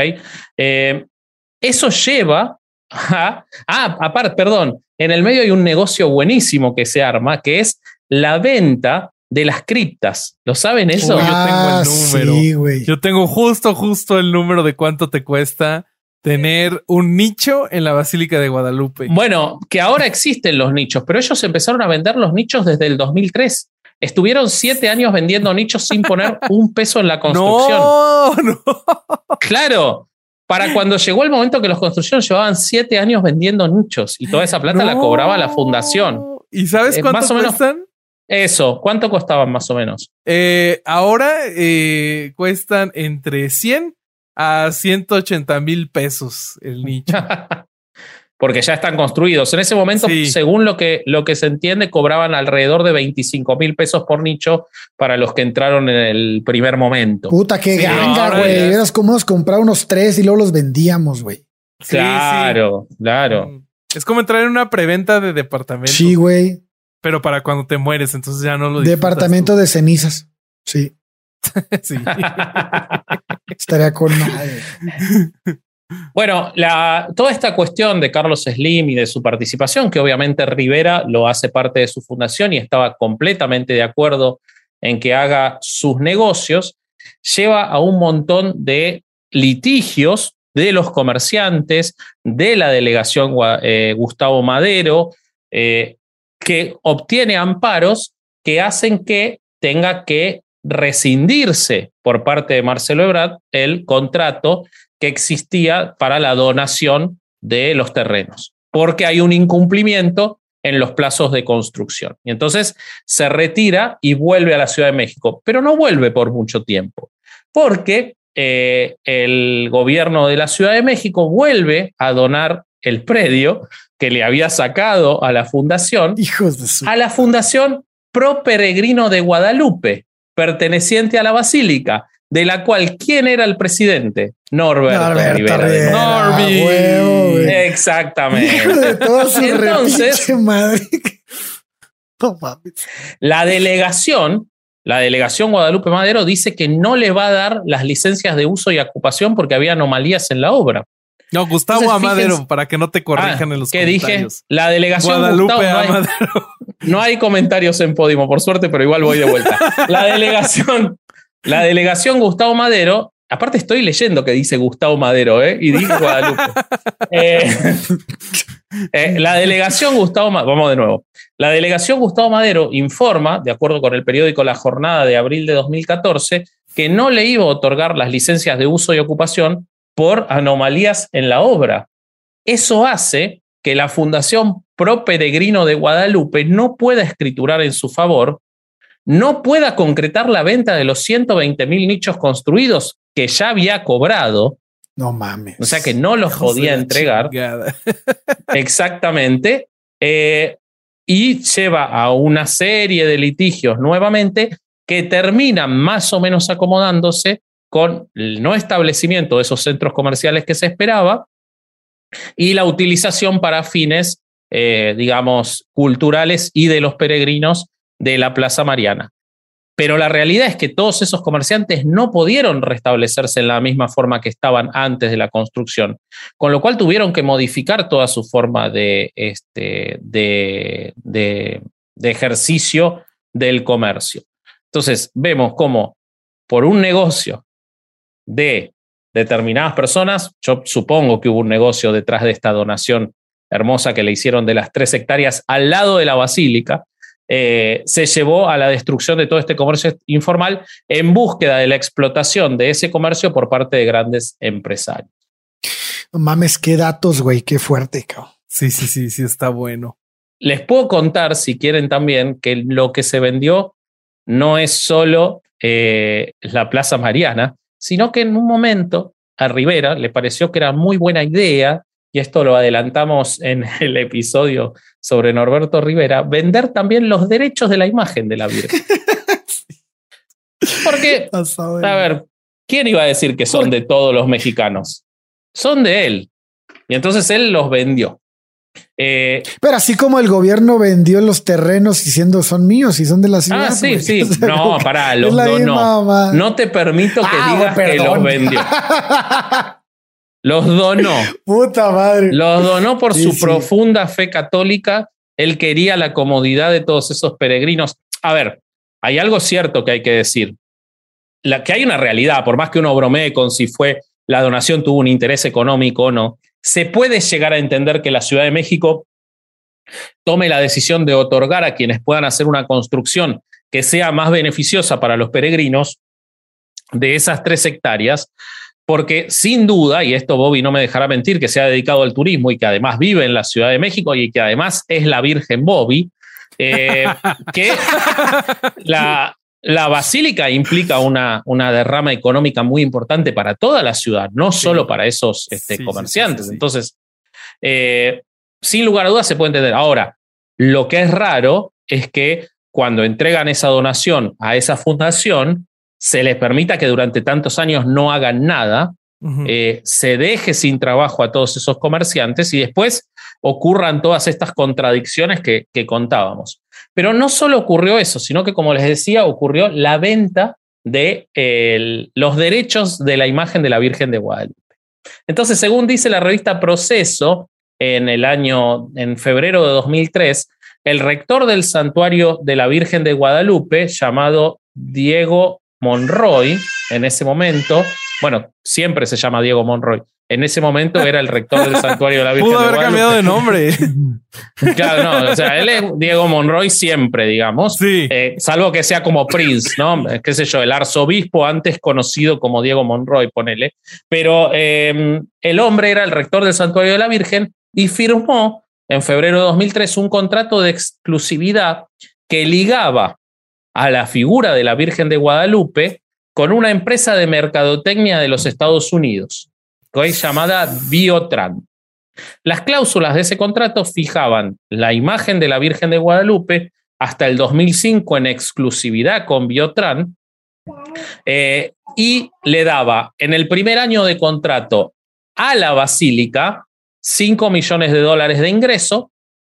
eso lleva a... Ah, aparte, perdón, en el medio hay un negocio buenísimo que se arma, que es la venta de las criptas. ¿Lo saben eso? yo tengo el ah, número. yo tengo justo, justo el número de cuánto te cuesta tener un nicho en la Basílica de Guadalupe. Bueno, que ahora existen los nichos, pero ellos empezaron a vender los nichos desde el 2003. Estuvieron siete años vendiendo nichos sin poner un peso en la construcción. No, no. Claro. Para cuando llegó el momento que los construcciones llevaban siete años vendiendo nichos y toda esa plata la cobraba la fundación. ¿Y sabes eh, cuánto cuestan? Eso, ¿cuánto costaban más o menos? Eh, ahora eh, cuestan entre 100 a 180 mil pesos el nicho. Porque ya están construidos. En ese momento, según lo que, lo que se entiende, cobraban alrededor de 25 mil pesos por nicho para los que entraron en el primer momento. Puta, qué ganga, güey. Eras como comprar unos tres y luego los vendíamos, güey. Claro, claro. Mm. Es como entrar en una preventa de departamento. Sí, güey pero para cuando te mueres, entonces ya no lo Departamento de cenizas. Sí. sí. Estaría con madre. Bueno, la, toda esta cuestión de Carlos Slim y de su participación, que obviamente Rivera lo hace parte de su fundación y estaba completamente de acuerdo en que haga sus negocios, lleva a un montón de litigios de los comerciantes, de la delegación eh, Gustavo Madero, eh, que obtiene amparos que hacen que tenga que rescindirse por parte de Marcelo Ebrard el contrato que existía para la donación de los terrenos, porque hay un incumplimiento en los plazos de construcción. Y entonces se retira y vuelve a la Ciudad de México, pero no vuelve por mucho tiempo, porque eh, el gobierno de la Ciudad de México vuelve a donar el predio que le había sacado a la fundación, a la fundación Pro Peregrino de Guadalupe, perteneciente a la Basílica, de la cual, ¿quién era el presidente? Norberto, Rivera. Rivera. Exactamente. Entonces, la delegación, la delegación Guadalupe Madero dice que no le va a dar las licencias de uso y ocupación porque había anomalías en la obra. No, Gustavo Amadero, para que no te corrijan ah, en los ¿qué dije? La delegación Guadalupe Amadero. No hay, comentarios en Podimo, por suerte, pero igual voy de vuelta. La delegación, la delegación Gustavo Madero, aparte estoy leyendo que dice Gustavo Madero, ¿eh? Y dice Guadalupe. Eh, eh, la delegación Gustavo Madero, vamos de nuevo. La delegación Gustavo Madero informa, de acuerdo con el periódico La Jornada de abril de 2014, que no le iba a otorgar las licencias de uso y ocupación por anomalías en la obra. Eso hace que la Fundación Pro Peregrino de Guadalupe no pueda escriturar en su favor, no pueda concretar la venta de los 120 mil nichos construidos que ya había cobrado. No mames. O sea que no los podía entregar. Exactamente. Eh, y lleva a una serie de litigios nuevamente que terminan más o menos acomodándose con el no establecimiento de esos centros comerciales que se esperaba y la utilización para fines, eh, digamos, culturales y de los peregrinos de la Plaza Mariana. Pero la realidad es que todos esos comerciantes no pudieron restablecerse en la misma forma que estaban antes de la construcción, con lo cual tuvieron que modificar toda su forma de, este, de, de ejercicio del comercio. Entonces, vemos cómo por un negocio de determinadas personas. Yo supongo que hubo un negocio detrás de esta donación hermosa que le hicieron de las tres hectáreas al lado de la basílica. Eh, se llevó a la destrucción de todo este comercio informal en búsqueda de la explotación de ese comercio por parte de grandes empresarios. No mames, qué datos, güey, qué fuerte, cabrón. Sí, sí, sí, sí, está bueno. Les puedo contar, si quieren también, que lo que se vendió no es solo eh, la Plaza Mariana, sino que en un momento a Rivera le pareció que era muy buena idea, y esto lo adelantamos en el episodio sobre Norberto Rivera, vender también los derechos de la imagen de la Virgen. Porque, a ver, ¿quién iba a decir que son de todos los mexicanos? Son de él. Y entonces él los vendió. Eh, Pero así como el gobierno vendió los terrenos diciendo son míos y son de la ciudad. Ah, sí, sí. no, para los donó. No te permito que ah, digas que los vendió. los donó. Puta madre. Los donó por su profunda fe católica. Él quería la comodidad de todos esos peregrinos. A ver, hay algo cierto que hay que decir. La, que hay una realidad, por más que uno bromee con si fue la donación tuvo un interés económico o no, se puede llegar a entender que la Ciudad de México tome la decisión de otorgar a quienes puedan hacer una construcción que sea más beneficiosa para los peregrinos de esas tres hectáreas, porque sin duda, y esto Bobby no me dejará mentir, que se ha dedicado al turismo y que además vive en la Ciudad de México y que además es la Virgen Bobby, eh, que la, la basílica implica una, una, derrama económica muy importante para toda la ciudad, no solo para esos este, comerciantes. Entonces, eh, sin lugar a dudas se puede entender. Ahora, lo que es raro es que cuando entregan esa donación a esa fundación, se les permita que durante tantos años no hagan nada, eh, se deje sin trabajo a todos esos comerciantes y después ocurran todas estas contradicciones que, que contábamos. Pero no solo ocurrió eso, sino que, como les decía, ocurrió la venta de los derechos de la imagen de la Virgen de Guadalupe. Entonces, según dice la revista Proceso, en el año, en febrero de 2003, el rector del santuario de la Virgen de Guadalupe, llamado Diego Monroy, en ese momento, bueno, siempre se llama Diego Monroy, en ese momento era el rector del santuario de la Virgen Pudo haber cambiado de nombre. Claro, no, o sea, él es Diego Monroy siempre, digamos. Sí. Eh, salvo que sea como Prince, ¿no? Qué sé yo, el arzobispo antes conocido como Diego Monroy, ponele. Pero em, el hombre era el rector del santuario de la Virgen y firmó en febrero de 2003 un contrato de exclusividad que ligaba a la figura de la Virgen de Guadalupe con una empresa de mercadotecnia de los Estados Unidos llamada Biotran. Las cláusulas de ese contrato fijaban la imagen de la Virgen de Guadalupe hasta el 2005 en exclusividad con Biotran, eh, y le daba en el primer año de contrato a la basílica 5 millones de dólares de ingreso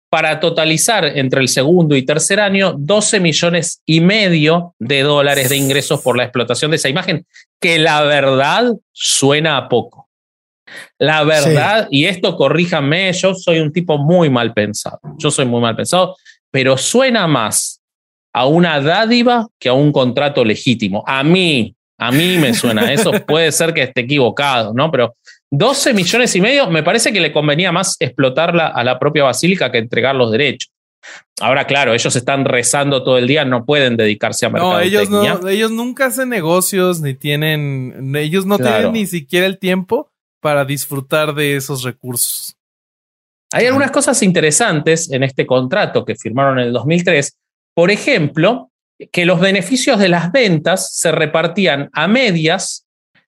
para totalizar entre el segundo y tercer año 12 millones y medio de dólares de ingresos por la explotación de esa imagen, que la verdad suena a poco. La verdad, y esto corríjame, yo soy un tipo muy mal pensado, yo soy muy mal pensado, pero suena más a una dádiva que a un contrato legítimo. A mí, a mí me suena eso, puede ser que esté equivocado, ¿no? Pero 12 millones y medio, me parece que le convenía más explotarla a la propia basílica que entregar los derechos. Ahora, claro, ellos están rezando todo el día, no pueden dedicarse a mercado. No, ellos no, ellos nunca hacen negocios, ni tienen, ellos no tienen ni siquiera el tiempo para disfrutar de esos recursos. Hay algunas cosas interesantes en este contrato que firmaron en el 2003. Por ejemplo, que los beneficios de las ventas se repartían a medias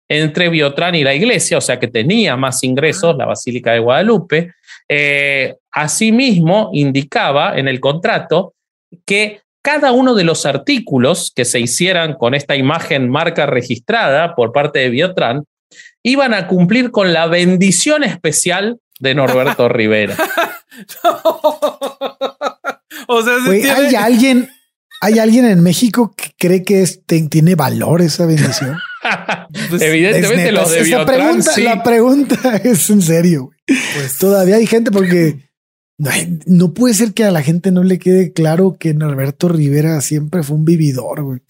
entre Biotrán y la iglesia, o sea que tenía más ingresos la Basílica de Guadalupe. Eh, asimismo, indicaba en el contrato que cada uno de los artículos que se hicieran con esta imagen marca registrada por parte de Biotrán iban a cumplir con la bendición especial de Norberto Rivera. o sea, hay alguien, hay alguien en México que cree que tiene valor esa bendición. Pues, Evidentemente los de Esa pregunta, La pregunta es en serio. Pues, Todavía hay gente porque no, puede ser que a la gente no le quede claro que Norberto Rivera siempre fue un vividor. Güey.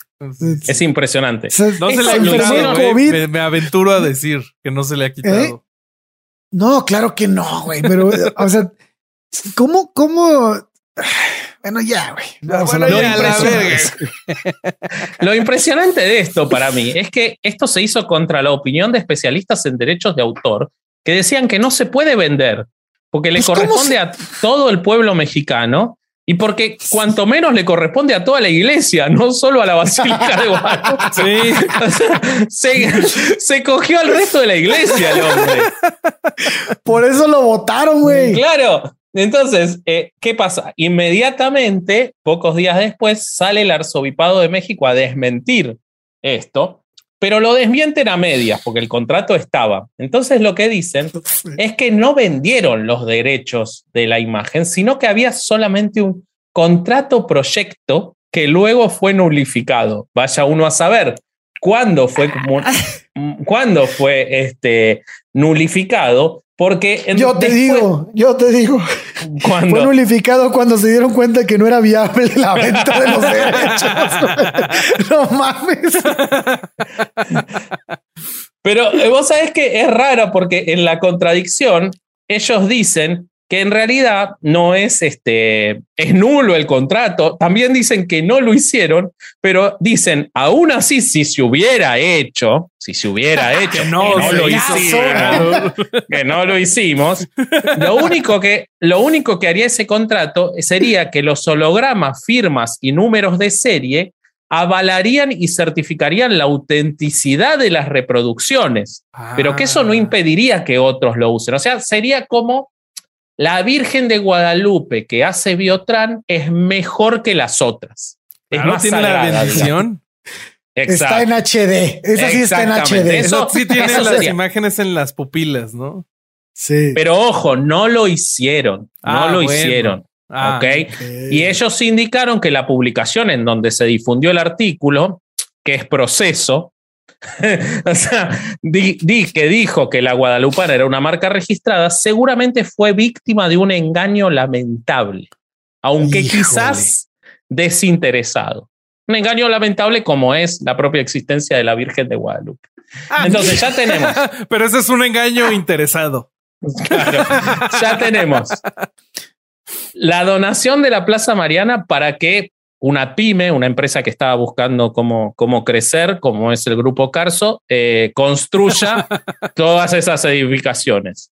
Es impresionante. no se le ha quitado. Me, me, aventuro a decir que no se le ha quitado. ¿Eh? No, claro que no, güey. Pero, o sea, ¿cómo, cómo? Bueno, ya, güey. lo, impresionante de esto para mí es que esto se hizo contra la opinión de especialistas en derechos de autor que decían que no se puede vender porque le pues, corresponde a todo el pueblo mexicano y porque cuanto menos le corresponde a toda la iglesia, no solo a la Basílica de Guadalupe. se, cogió al resto de la iglesia el hombre. Por eso lo votaron, güey. Claro. Entonces, eh, ¿qué pasa? Inmediatamente, pocos días después, sale el arzobispado de México a desmentir esto pero lo desmienten a medias porque el contrato estaba. Entonces lo que dicen es que no vendieron los derechos de la imagen, sino que había solamente un contrato proyecto que luego fue nulificado. Vaya uno a saber cuándo fue, cuándo fue este, nulificado, porque yo te digo, yo te digo, fue nulificado cuando se dieron cuenta que no era viable la venta de los derechos. no mames. Pero eh, vos sabés que es raro porque en la contradicción ellos dicen que en realidad no es este, es nulo el contrato. También dicen que no lo hicieron, pero dicen, aún así, si se hubiera hecho, si se hubiera hecho, que no, lo hicimos, que no lo hicimos, lo único, que, lo único que haría ese contrato sería que los hologramas, firmas y números de serie avalarían y certificarían la autenticidad de las reproducciones, pero que eso no ah. impediría que otros lo usen. O sea, sería como la Virgen de Guadalupe que hace Biotran es mejor que las otras. Es más tiene la bendición. Está en HD. Esa sí está en HD. Eso, sí tiene las imágenes en las pupilas, ¿no? Sí. Pero ojo, no lo hicieron. no ah, lo hicieron. Ah, ¿okay? Y ellos indicaron que la publicación en donde se difundió el artículo, que es proceso, o sea, di, que dijo que la Guadalupana era una marca registrada, seguramente fue víctima de un engaño lamentable, aunque quizás desinteresado. Un engaño lamentable como es la propia existencia de la Virgen de Guadalupe. Ah, Entonces ya tenemos. Pero ese es un engaño interesado. Claro, ya tenemos la donación de la Plaza Mariana para que una pyme, una empresa que estaba buscando cómo, cómo crecer, como es el Grupo Carso, eh, construya todas esas edificaciones.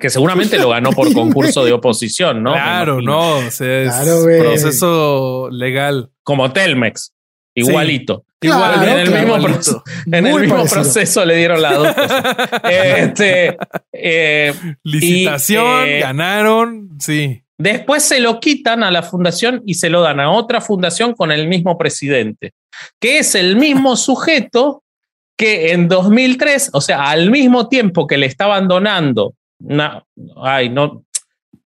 Que seguramente lo ganó por concurso de oposición, ¿no? Claro, no, es proceso legal. Como Telmex, igualito. Igual, en el mismo, proceso, en el mismo proceso le dieron la dos. este, eh, Licitación, eh, ganaron, sí. Después se lo quitan a la fundación y se lo dan a otra fundación con el mismo presidente, que es el mismo sujeto que en 2003, o sea, al mismo tiempo que le estaban donando, ay, no,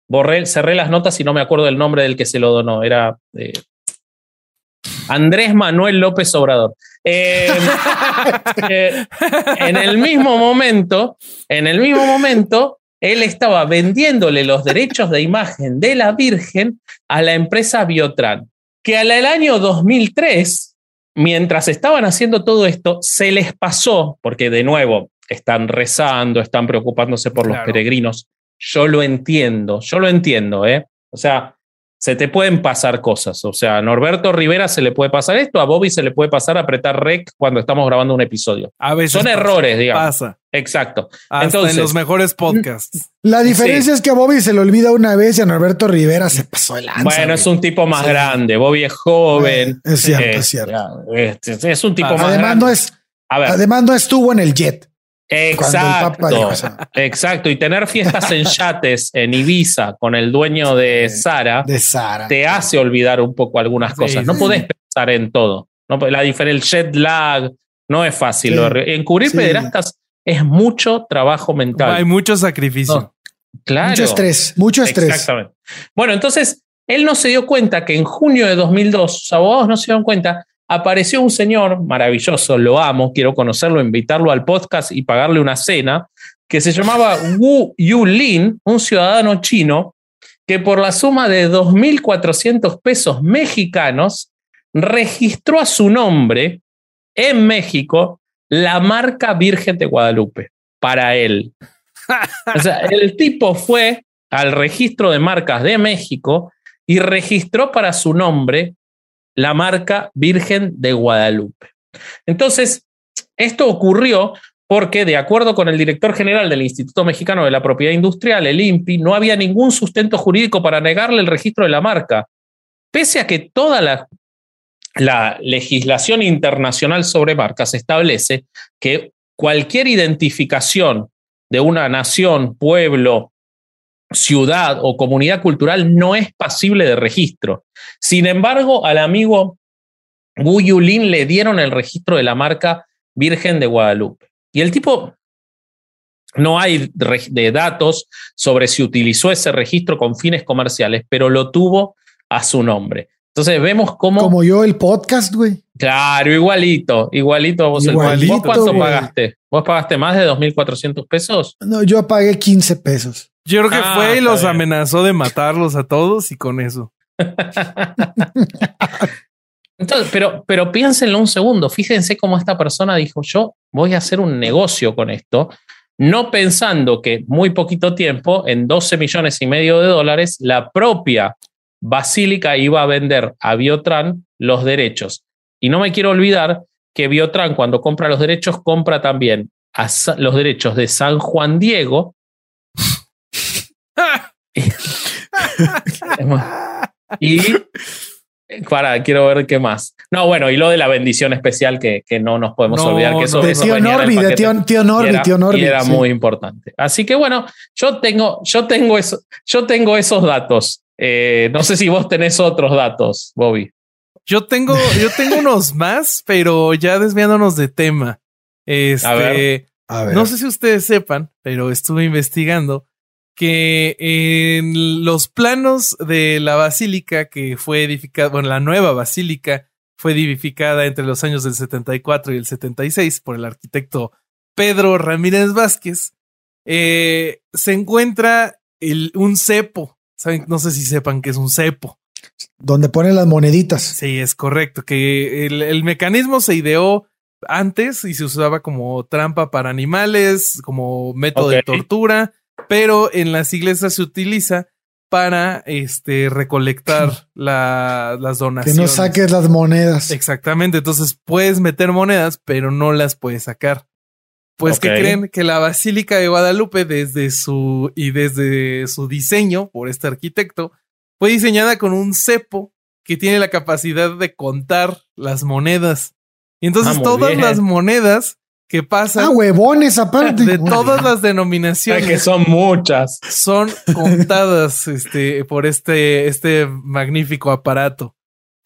borré, cerré las notas y no me acuerdo del nombre del que se lo donó, era eh, Andrés Manuel López Obrador. Eh, eh, en el mismo momento, en el mismo momento, él estaba vendiéndole los derechos de imagen de la Virgen a la empresa Biotran, que al año 2003, mientras estaban haciendo todo esto, se les pasó, porque de nuevo están rezando, están preocupándose por los peregrinos. Yo lo entiendo, yo lo entiendo, ¿eh? O sea, se te pueden pasar cosas. O sea, a Norberto Rivera se le puede pasar esto, a Bobby se le puede pasar apretar rec cuando estamos grabando un episodio. A veces Son errores, digamos. Pasa. Exacto. Entonces, en los mejores podcasts. La diferencia es que a Bobby se le olvida una vez y a Norberto Rivera se pasó el lanza. Bueno, es un tipo más grande. Bobby es joven. es cierto, es cierto. Es, un tipo más además grande. No es, Además, no estuvo en el jet. Exacto, exacto. Y tener fiestas en yates en Ibiza con el dueño de Sara, de Sara. te hace olvidar un poco algunas cosas. no podés pensar en todo. No, la el jet lag no es fácil. Encubrir pederastas es mucho trabajo mental. Hay mucho sacrificio. claro. Mucho estrés, mucho estrés. Exactamente. Bueno, entonces él no se dio cuenta que en junio de 2002, sus abogados no se dieron cuenta apareció un señor maravilloso, lo amo, quiero conocerlo, invitarlo al podcast y pagarle una cena, que se llamaba Wu Yulin, un ciudadano chino, que por la suma de 2.400 pesos mexicanos registró a su nombre en México la marca Virgen de Guadalupe para él. O sea, el tipo fue al registro de marcas de México y registró para su nombre la marca Virgen de Guadalupe. Entonces, esto ocurrió porque, de acuerdo con el director general del Instituto Mexicano de la Propiedad Industrial, el INPI, no había ningún sustento jurídico para negarle el registro de la marca, pese a que toda la, la legislación internacional sobre marcas establece que cualquier identificación de una nación, pueblo, ciudad o comunidad cultural no es pasible de registro. Sin embargo, al amigo Wu Yulin le dieron el registro de la marca Virgen de Guadalupe. Y el tipo, no hay de datos sobre si utilizó ese registro con fines comerciales, pero lo tuvo a su nombre. Entonces vemos cómo... Como yo el podcast, güey. Claro, igualito, igualito vos igualito, ¿Vos cuánto pagaste? ¿Vos pagaste más de 2.400 pesos? No, yo pagué 15 pesos. Yo creo que ah, fue y los amenazó de matarlos a todos y con eso. Entonces, pero, pero piénsenlo un segundo. Fíjense cómo esta persona dijo: Yo voy a hacer un negocio con esto, no pensando que muy poquito tiempo, en 12 millones y medio de dólares, la propia Basílica iba a vender a Biotran los derechos. Y no me quiero olvidar que Biotran, cuando compra los derechos, compra también los derechos de San Juan Diego, y para, quiero ver qué más. No, bueno, y lo de la bendición especial que, que no nos podemos olvidar que eso, de tío Norby, de tío, tío Norby, tío Norby. era muy importante. Así que bueno, yo tengo, yo tengo eso, yo tengo esos datos. Eh, no sé si vos tenés otros datos, Bobby. Yo tengo, yo tengo unos más, pero ya desviándonos de tema. Este, no sé si ustedes sepan, pero estuve investigando que en los planos de la basílica que fue edificada, bueno, la nueva basílica fue edificada entre los años del 74 y el 76 por el arquitecto Pedro Ramírez Vázquez, eh, se encuentra el, un cepo. No sé si sepan que es un cepo. Donde ponen las moneditas. Sí, es correcto. Que el, mecanismo se ideó antes y se usaba como trampa para animales, como método de tortura pero en las iglesias se utiliza para este recolectar las donaciones. Que no saques las monedas. Exactamente. Entonces puedes meter monedas, pero no las puedes sacar. Pues que creen que la Basílica de Guadalupe, desde su y desde su diseño por este arquitecto, fue diseñada con un cepo que tiene la capacidad de contar las monedas. Y entonces ah, todas las monedas que pasa. Ah, huevones aparte. De todas las denominaciones. que son muchas. Son contadas este, por este, este magnífico aparato.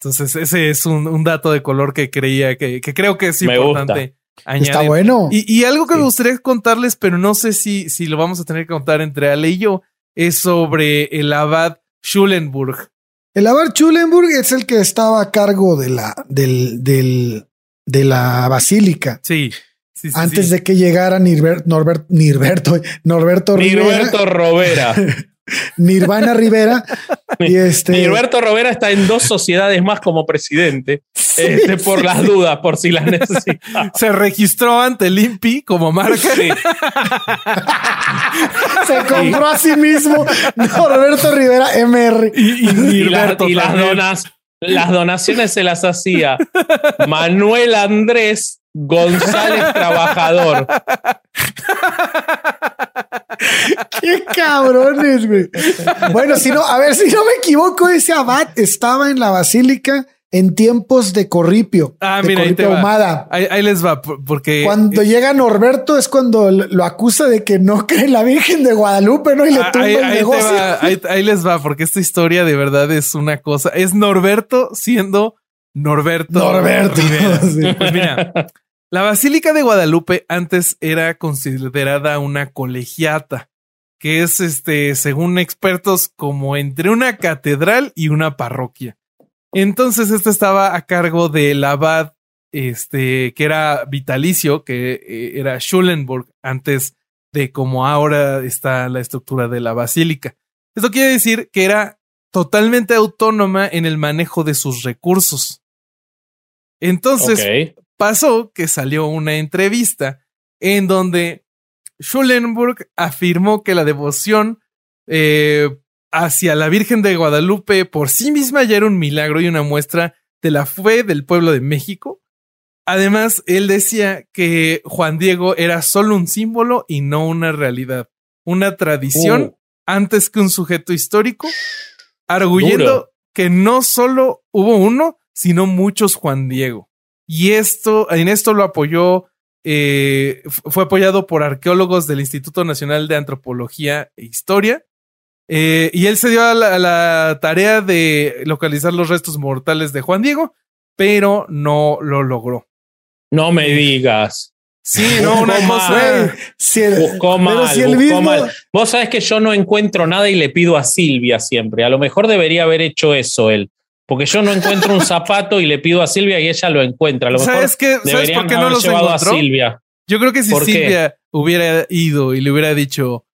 Entonces, ese es un, dato de color que creía que, que creo que es importante Está bueno. Y, algo que me gustaría contarles, pero no sé si, si lo vamos a tener que contar entre Ale y yo, es sobre el abad Schulenburg. El abad Schulenburg es el que estaba a cargo de la, del, del, de la basílica. Sí. Antes de que llegara Nirbert, Norbert, Nirberto, Norberto Norberto Rovera. Nirvana Rivera. Y este. Nirberto Rovera está en dos sociedades más como presidente. este, por las dudas, por si las necesita. Se registró ante el INPI como marca. Se compró a sí mismo Norberto Rivera MR. Y, las donas, las donaciones se las hacía Manuel Andrés González Trabajador. Qué cabrones, güey. Bueno, si no, a ver, si no me equivoco, ese abad estaba en la basílica en tiempos de Corripio. Ah, mira, ahí, Ahí, les va, porque cuando llega Norberto es cuando lo acusa de que no cree en la Virgen de Guadalupe, ¿no? Y le ah, tumba el negocio. ahí, les va, porque esta historia de verdad es una cosa. Es Norberto siendo Norberto. Norberto. Pues mira, la Basílica de Guadalupe antes era considerada una colegiata, que es, este, según expertos, como entre una catedral y una parroquia. Entonces, esta estaba a cargo del abad, este, que era vitalicio, que eh, era Schulenburg, antes de como ahora está la estructura de la basílica. Esto quiere decir que era totalmente autónoma en el manejo de sus recursos. Entonces, pasó que salió una entrevista en donde Schulenburg afirmó que la devoción eh, hacia la Virgen de Guadalupe por sí misma ya era un milagro y una muestra de la fe del pueblo de México. Además, él decía que Juan Diego era solo un símbolo y no una realidad, una tradición oh. antes que un sujeto histórico, arguyendo que no solo hubo uno, sino muchos Juan Diego. Y esto, en esto lo apoyó, eh, fue apoyado por arqueólogos del Instituto Nacional de Antropología e Historia. Eh, y él se dio a la, tarea de localizar los restos mortales de Juan Diego, pero no lo logró. No me digas. Sí, no, una cosa. buscó mal, buscó mal. Vos sabés que yo no encuentro nada y le pido a Silvia siempre. A lo mejor debería haber hecho eso él. Porque yo no encuentro un zapato y le pido a Silvia y ella lo encuentra. lo ¿Sabes, qué? ¿Sabes por qué no los encontró? A Silvia. Yo creo que si Silvia hubiera ido y le hubiera dicho,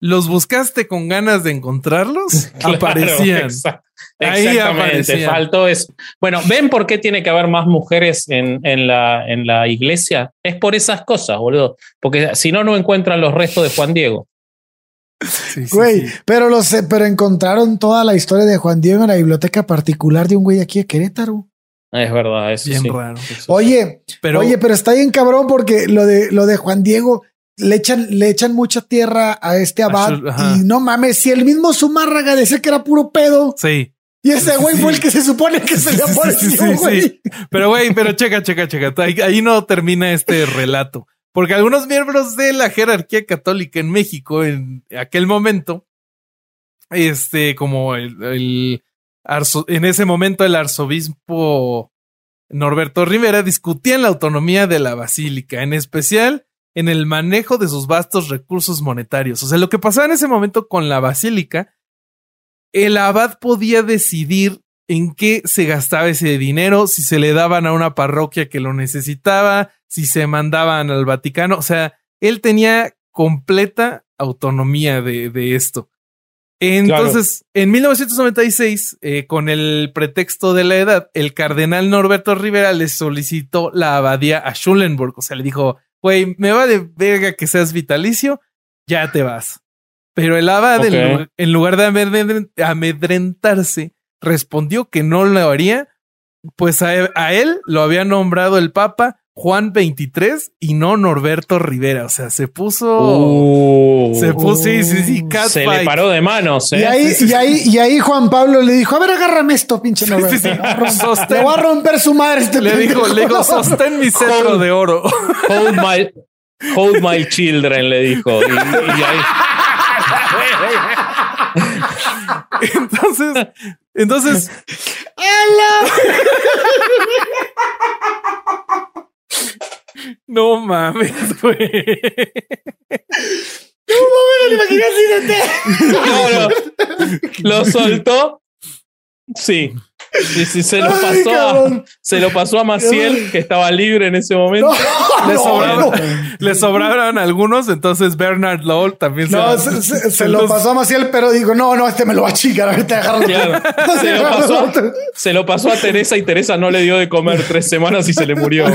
¿los buscaste con ganas de encontrarlos? aparecían. Ahí aparecían. Faltó eso. Bueno, ¿ven por qué tiene que haber más mujeres en, en, la, en la iglesia? Es por esas cosas, boludo. Porque si no, no encuentran los restos de Juan Diego. güey, pero lo sé, pero encontraron toda la historia de Juan Diego en la biblioteca particular de un güey aquí de Querétaro. Es verdad, es bien raro. Oye, pero, oye, pero está bien cabrón porque lo de lo de Juan Diego le echan, le echan mucha tierra a este abad y no mames, si el mismo Zumárraga decía que era puro pedo. Sí. Y ese güey fue el que se supone que se le apareció, güey. Pero güey, pero checa, checa, checa. ahí no termina este relato. Porque algunos miembros de la jerarquía católica en México en aquel momento, este, como el, en ese momento el arzobispo Norberto Rivera discutían la autonomía de la basílica, en especial en el manejo de sus vastos recursos monetarios. O sea, lo que pasaba en ese momento con la basílica, el abad podía decidir en qué se gastaba ese dinero, si se le daban a una parroquia que lo necesitaba, si se mandaban al Vaticano. O sea, él tenía completa autonomía de, de esto. Entonces, en 1996, eh, con el pretexto de la edad, el cardenal Norberto Rivera le solicitó la abadía a Schulenburg. O sea, le dijo, güey, me va de verga que seas vitalicio, ya te vas. Pero el abad, en, lugar de amedrentarse, respondió que no lo haría, pues a, él lo había nombrado el Papa Juan 23 y no Norberto Rivera. O sea, se puso. Uh. se puso, sí, sí, sí. se le paró de manos. ¿eh? Y, ahí, y, ahí, y ahí Juan Pablo le dijo: A ver, agárrame esto, pinche Norberto. Le voy a romper su madre este Le dijo, le dijo, sostén mi cetro de oro. Hold my, hold my children, le dijo. y ahí. Entonces, entonces. No mames, güey. No mames, me imaginé así de No, no. Lo soltó. Sí. Sí, sí, se lo Ay, pasó a, se lo pasó a Maciel, que estaba libre en ese momento. No, Le, no, sobraron, no. le sobraron algunos, entonces Bernard Lowell también No, se, se, se- se lo pasó a Maciel, pero digo, no, no, este me lo va a chingar, ahorita agarro. Claro. Se lo pasó, se lo pasó a Teresa y Teresa no le dio de comer tres semanas y se le murió.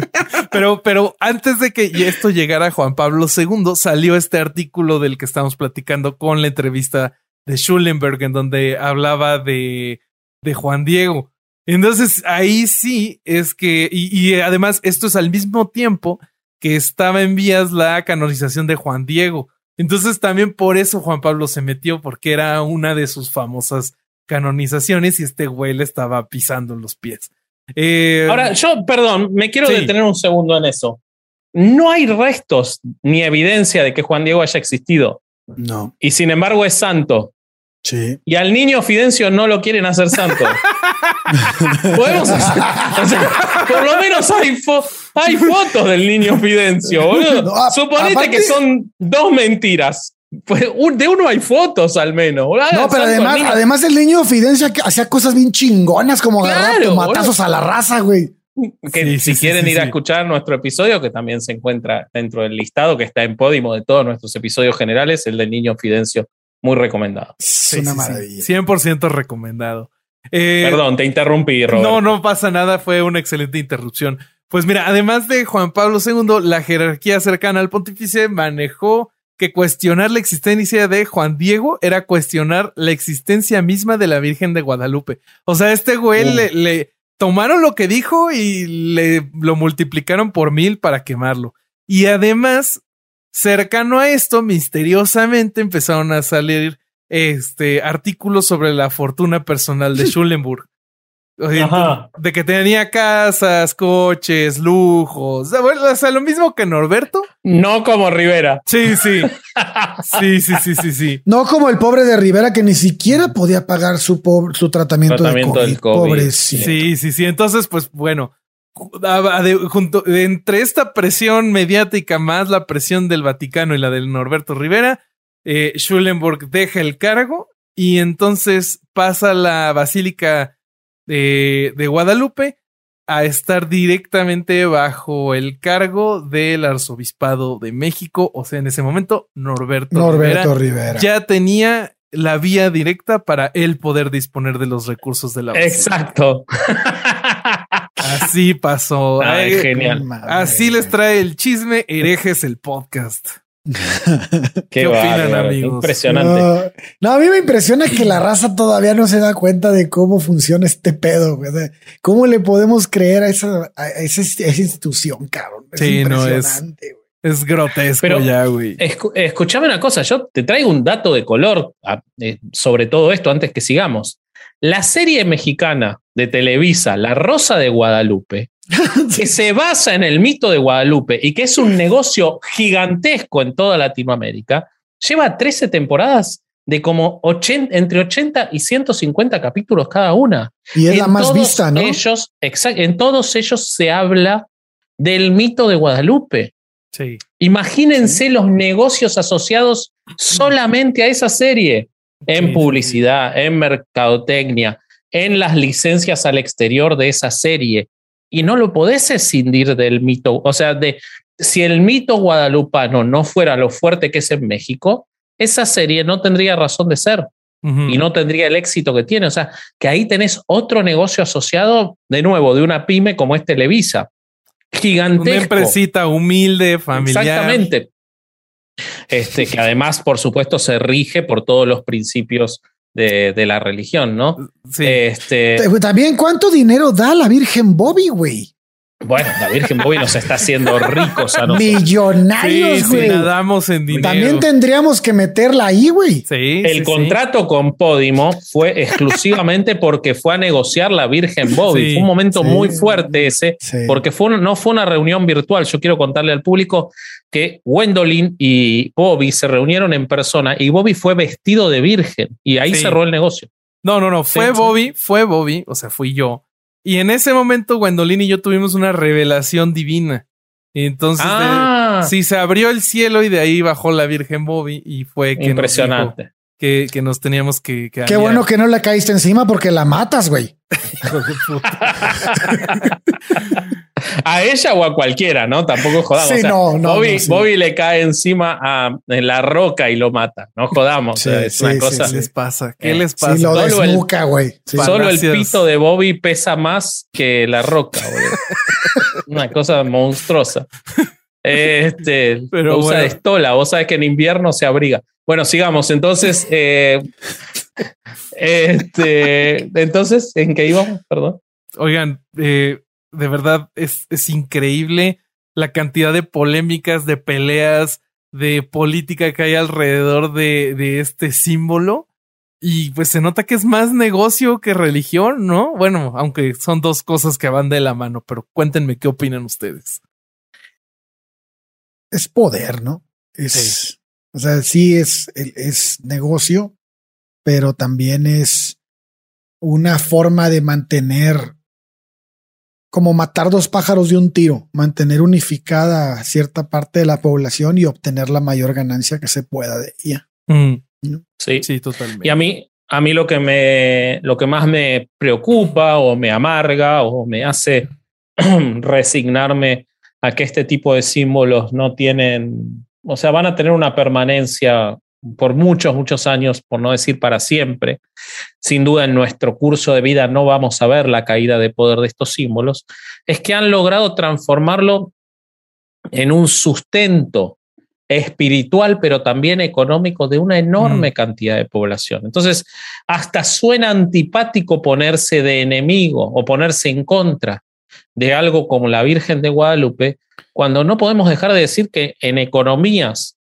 Pero, pero antes de que esto llegara a Juan Pablo II, salió este artículo del que estamos platicando con la entrevista de Schulenberg, en donde hablaba de, de Juan Diego. Entonces ahí sí es que, y, y además esto es al mismo tiempo que estaba en vías la canonización de Juan Diego. Entonces también por eso Juan Pablo se metió, porque era una de sus famosas canonizaciones y este güey le estaba pisando los pies. Eh, Ahora, yo, perdón, me quiero Sí. detener un segundo en eso. No hay restos ni evidencia de que Juan Diego haya existido. No, Y sin embargo es santo. Sí. Y al niño Fidencio no lo quieren hacer santo. Podemos hacer- o sea, por lo menos hay, fo- hay fotos del niño Fidencio, boludo. No, a- Suponete aparte- que son dos mentiras. Pues, un- de uno hay fotos al menos. boludo. No, pero además, niño. además el niño Fidencia que hacía cosas bien chingonas como agarrar Claro, tomatazos a la raza, güey. que Sí, si sí, quieren sí, ir a escuchar nuestro episodio, que también se encuentra dentro del listado, que está en Podimo de todos nuestros episodios generales, el del niño Fidencio, muy recomendado. Es Sí, una sí, sí. maravilla. 100% recomendado. Eh, Perdón, te interrumpí, Robert. No, no pasa nada, fue una excelente interrupción. Pues mira, además de Juan Pablo II, la jerarquía cercana al pontífice manejó que cuestionar la existencia de Juan Diego era cuestionar la existencia misma de la Virgen de Guadalupe. O sea, este güey le, le tomaron lo que dijo y le lo multiplicaron por mil para quemarlo. Y además, cercano a esto, misteriosamente empezaron a salir este artículos sobre la fortuna personal de Schulenburg. Ajá. de que tenía casas, coches, lujos. O sea, bueno, o sea, lo mismo que Norberto. No como Rivera. Sí, sí. Sí, sí, sí, sí, sí. No como el pobre de Rivera que ni siquiera podía pagar su, pobre- su tratamiento, Tratamiento de del COVID. COVID. Pobrecito. Sí, sí, sí. Entonces, pues bueno, junto, entre esta presión mediática más la presión del Vaticano y la del Norberto Rivera, eh, Schulenburg deja el cargo y entonces pasa a la Basílica de, de Guadalupe a estar directamente bajo el cargo del Arzobispado de México, o sea, en ese momento, Norberto, Norberto Rivera Rivera. ya tenía la vía directa para él poder disponer de los recursos de la basílica. Exacto. Así pasó. Ay, Ay, genial. Así les trae el chisme herejes el podcast. Qué, opinan, bárbaro, amigos? Impresionante. No, no, a mí me impresiona que la raza todavía no se da cuenta de cómo funciona este pedo. güey. ¿Cómo le podemos creer a esa, a esa, a esa institución, cabrón? Es Sí, no, es- impresionante, güey. Es grotesco Pero- ya, güey. Escu- escuchame una cosa, yo te traigo un dato de color a- eh, sobre todo esto antes que sigamos. La serie mexicana de Televisa, La Rosa de Guadalupe, que se basa en el mito de Guadalupe y que es un negocio gigantesco en toda Latinoamérica, lleva 13 temporadas de como 80, entre 80 y 150 capítulos cada una. Y es la En más todos vista, ¿no? Ellos, exact- en todos ellos se habla del mito de Guadalupe. Sí. Imagínense los negocios asociados solamente a esa serie, en Sí, sí, publicidad, en mercadotecnia, en las licencias al exterior de esa serie. Y no lo podés escindir del mito. O sea, de si el mito guadalupano no fuera lo fuerte que es en México, esa serie no tendría razón de ser y no tendría el éxito que tiene. O sea, que ahí tenés otro negocio asociado, de nuevo, de una pyme como es Televisa. Una Gigantesco. empresita humilde, familiar. Exactamente. Este, que además, por supuesto, se rige por todos los principios de, de la religión, ¿no? Sí. Este, También, ¿cuánto dinero da la Virgen Bobby, güey? Bueno, la Virgen Bobby nos está haciendo ricos a nosotros. Millonarios, sí, sí, güey. nadamos en dinero. También tendríamos que meterla ahí, güey. Sí, El sí, contrato con Podimo fue exclusivamente porque fue a negociar la Virgen Bobby. Sí, fue un momento sí. muy fuerte ese, Sí. porque fue no fue una reunión virtual. Yo quiero contarle al público que Gwendolyn y Bobby se reunieron en persona y Bobby fue vestido de virgen y ahí Sí. cerró el negocio. No, no, no. Fue Sí, sí. Bobby, fue Bobby, o sea, fui yo. Y en ese momento, Gwendolyn y yo tuvimos una revelación divina. Y entonces, Ah. sí, se abrió el cielo y de ahí bajó la Virgen Bobby y fue que nos Impresionante. dijo que, que nos teníamos que... que Qué aliar. bueno que no le caíste encima porque la matas, güey. A ella o a cualquiera, ¿no? Tampoco jodamos. Sí, O sea, no, no, Bobby, no, sí. Bobby le cae encima a en la roca y lo mata. No jodamos. Sí, es sí, una sí, cosa. ¿Qué les pasa? ¿Qué Eh, les Sí, pasa? lo Solo el- desnuca. Pa- Solo el pito de Bobby pesa más que la roca. Una cosa monstruosa. Este, Pero usa bueno. de estola. Vos sabés que en invierno se abriga. Bueno, sigamos. Entonces, eh, este, entonces, ¿en qué íbamos? Perdón. Oigan, eh, de verdad es, es increíble la cantidad de polémicas, de peleas, de política que hay alrededor de, de este símbolo. Y pues se nota que es más negocio que religión, ¿no? Bueno, aunque son dos cosas que van de la mano, pero cuéntenme qué opinan ustedes. Es poder, ¿no? Es, o sea, sí es, es negocio, pero también es una forma de mantener como matar dos pájaros de un tiro, mantener unificada a cierta parte de la población y obtener la mayor ganancia que se pueda de ella. Mm, Sí. sí, totalmente. Y a mí, a mí lo que me, lo que más me preocupa o me amarga o me hace resignarme a que este tipo de símbolos no tienen, o sea, van a tener una permanencia por muchos, muchos años, por no decir para siempre. Sin duda en nuestro curso de vida no vamos a ver la caída de poder de estos símbolos, es que han logrado transformarlo en un sustento espiritual, pero también económico de una enorme Mm. cantidad de población. Entonces, hasta suena antipático ponerse de enemigo o ponerse en contra de algo como la Virgen de Guadalupe, cuando no podemos dejar de decir que en economías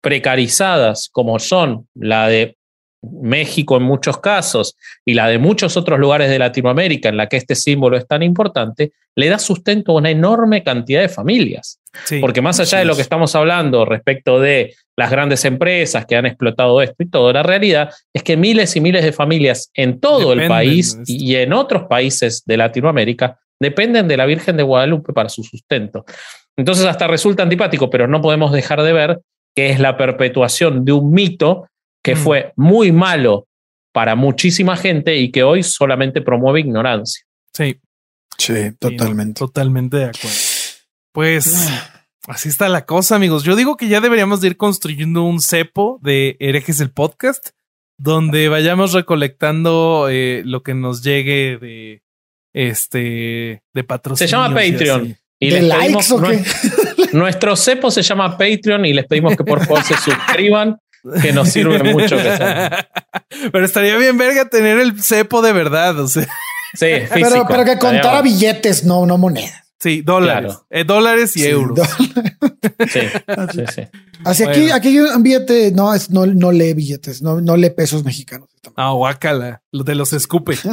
precarizadas como son la de México en muchos casos y la de muchos otros lugares de Latinoamérica en la que este símbolo es tan importante, le da sustento a una enorme cantidad de familias. Sí. Porque más allá de lo que estamos hablando respecto de las grandes empresas que han explotado esto y todo, la realidad es que miles y miles de familias en todo el país y en otros países de Latinoamérica dependen de la Virgen de Guadalupe para su sustento. Entonces hasta resulta antipático, pero no podemos dejar de ver que es la perpetuación de un mito que Mm. fue muy malo para muchísima gente y que hoy solamente promueve ignorancia. sí. Sí, Sí, no, totalmente. totalmente de acuerdo. Pues así está la cosa, amigos. Yo digo que ya deberíamos de ir construyendo un cepo de herejes el podcast, donde vayamos recolectando eh, lo que nos llegue de este de patrocinio. Se llama Patreon. Y ¿De les likes pedimos- o qué? Nuestro cepo se llama Patreon y les pedimos que por favor se suscriban, que nos sirve mucho. Que. Pero estaría bien verga tener el cepo de verdad, o sea, Sí, Pero, físico. pero que contara billetes, no, no monedas. Sí, dólares, Claro. Eh, dólares y Sí, euros. Sí, sí, sí. Así Bueno. aquí, aquí hay un billete, no, es, no, no lee billetes, no, no lee pesos mexicanos. Ah, guácala, lo de los escupe.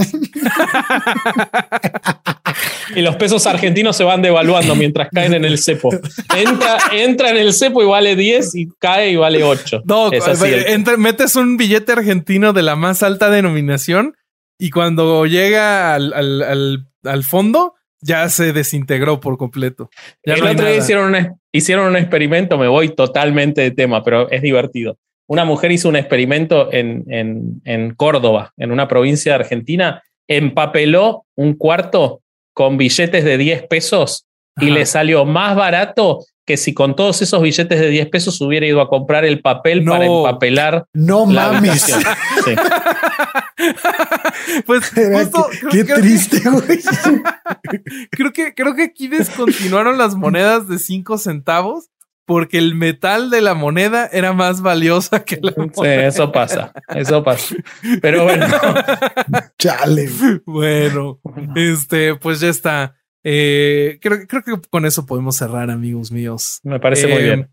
Y los pesos argentinos se van devaluando mientras caen en el cepo. Entra, entra en el cepo y vale 10 y cae y vale 8. No, Es así el- entra- metes un billete argentino de la más alta denominación y cuando llega al, al, al, al fondo ya se desintegró por completo. Ya el no otro día hicieron un, hicieron un experimento, me voy totalmente de tema, pero es divertido. Una mujer hizo un experimento en, en, en Córdoba, en una provincia de Argentina, empapeló un cuarto con billetes de 10 pesos y Ajá. le salió más barato que si con todos esos billetes de 10 pesos hubiera ido a comprar el papel No. para empapelar No la mames. habitación. Sí. Pues justo, creo- Qué creo triste, güey. creo que creo que aquí descontinuaron las monedas de 5 centavos porque el metal de la moneda era más valiosa que la Sí, moneda. eso pasa, eso pasa. Pero bueno, Chale. Bueno, este, pues ya está. Eh, creo, creo que con eso podemos cerrar, amigos míos. me parece muy Eh, bien.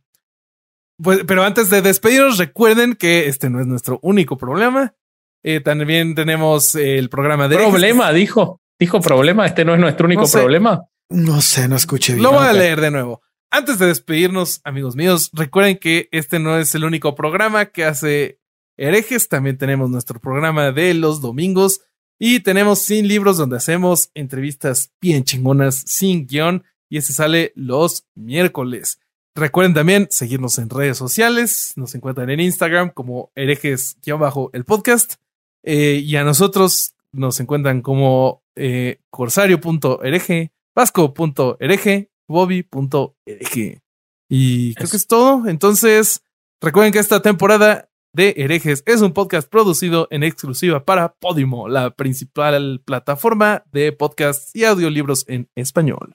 Pues, pero antes de despedirnos, recuerden que este no es nuestro único problema. Eh, también tenemos el programa de ¿Problema? Dijo. Dijo problema. Este no es nuestro único No sé. problema. No sé, no escuché bien. Lo voy a leer de nuevo. Antes de despedirnos, amigos míos, recuerden que este no es el único programa que hace herejes. También tenemos nuestro programa de los domingos y tenemos Sin Libros, donde hacemos entrevistas bien chingonas, sin guion. y ese sale los miércoles. Recuerden también seguirnos en redes sociales. Nos encuentran en Instagram como herejes-el podcast. Eh, y a nosotros nos encuentran como eh, corsario.hereje, vasco.hereje, bobby.hereje. Y creo que es todo. Entonces, recuerden que esta temporada de herejes es un podcast producido en exclusiva para Podimo, la principal plataforma de podcasts y audiolibros en español.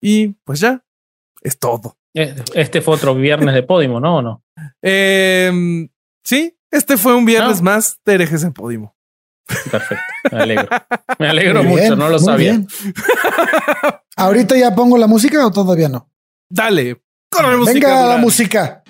Y pues ya, es todo. Eh, este fue otro viernes de Podimo, ¿no? ¿O no? Em, sí, este fue un viernes más de herejes en Podimo. Perfecto, me alegro. Me alegro mucho, no lo sabía. ¿Ahorita ya pongo la música o todavía no? Dale, corre música. Venga la música.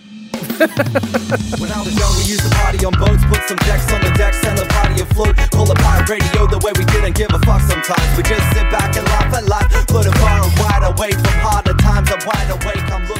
when I was young, we used to party on boats, put some decks on the decks and the party afloat. The pirate radio the way we didn't give a fuck sometimes. We just sit back and laugh at life, floating far and wide away from harder times. I'm wide awake, I'm looking.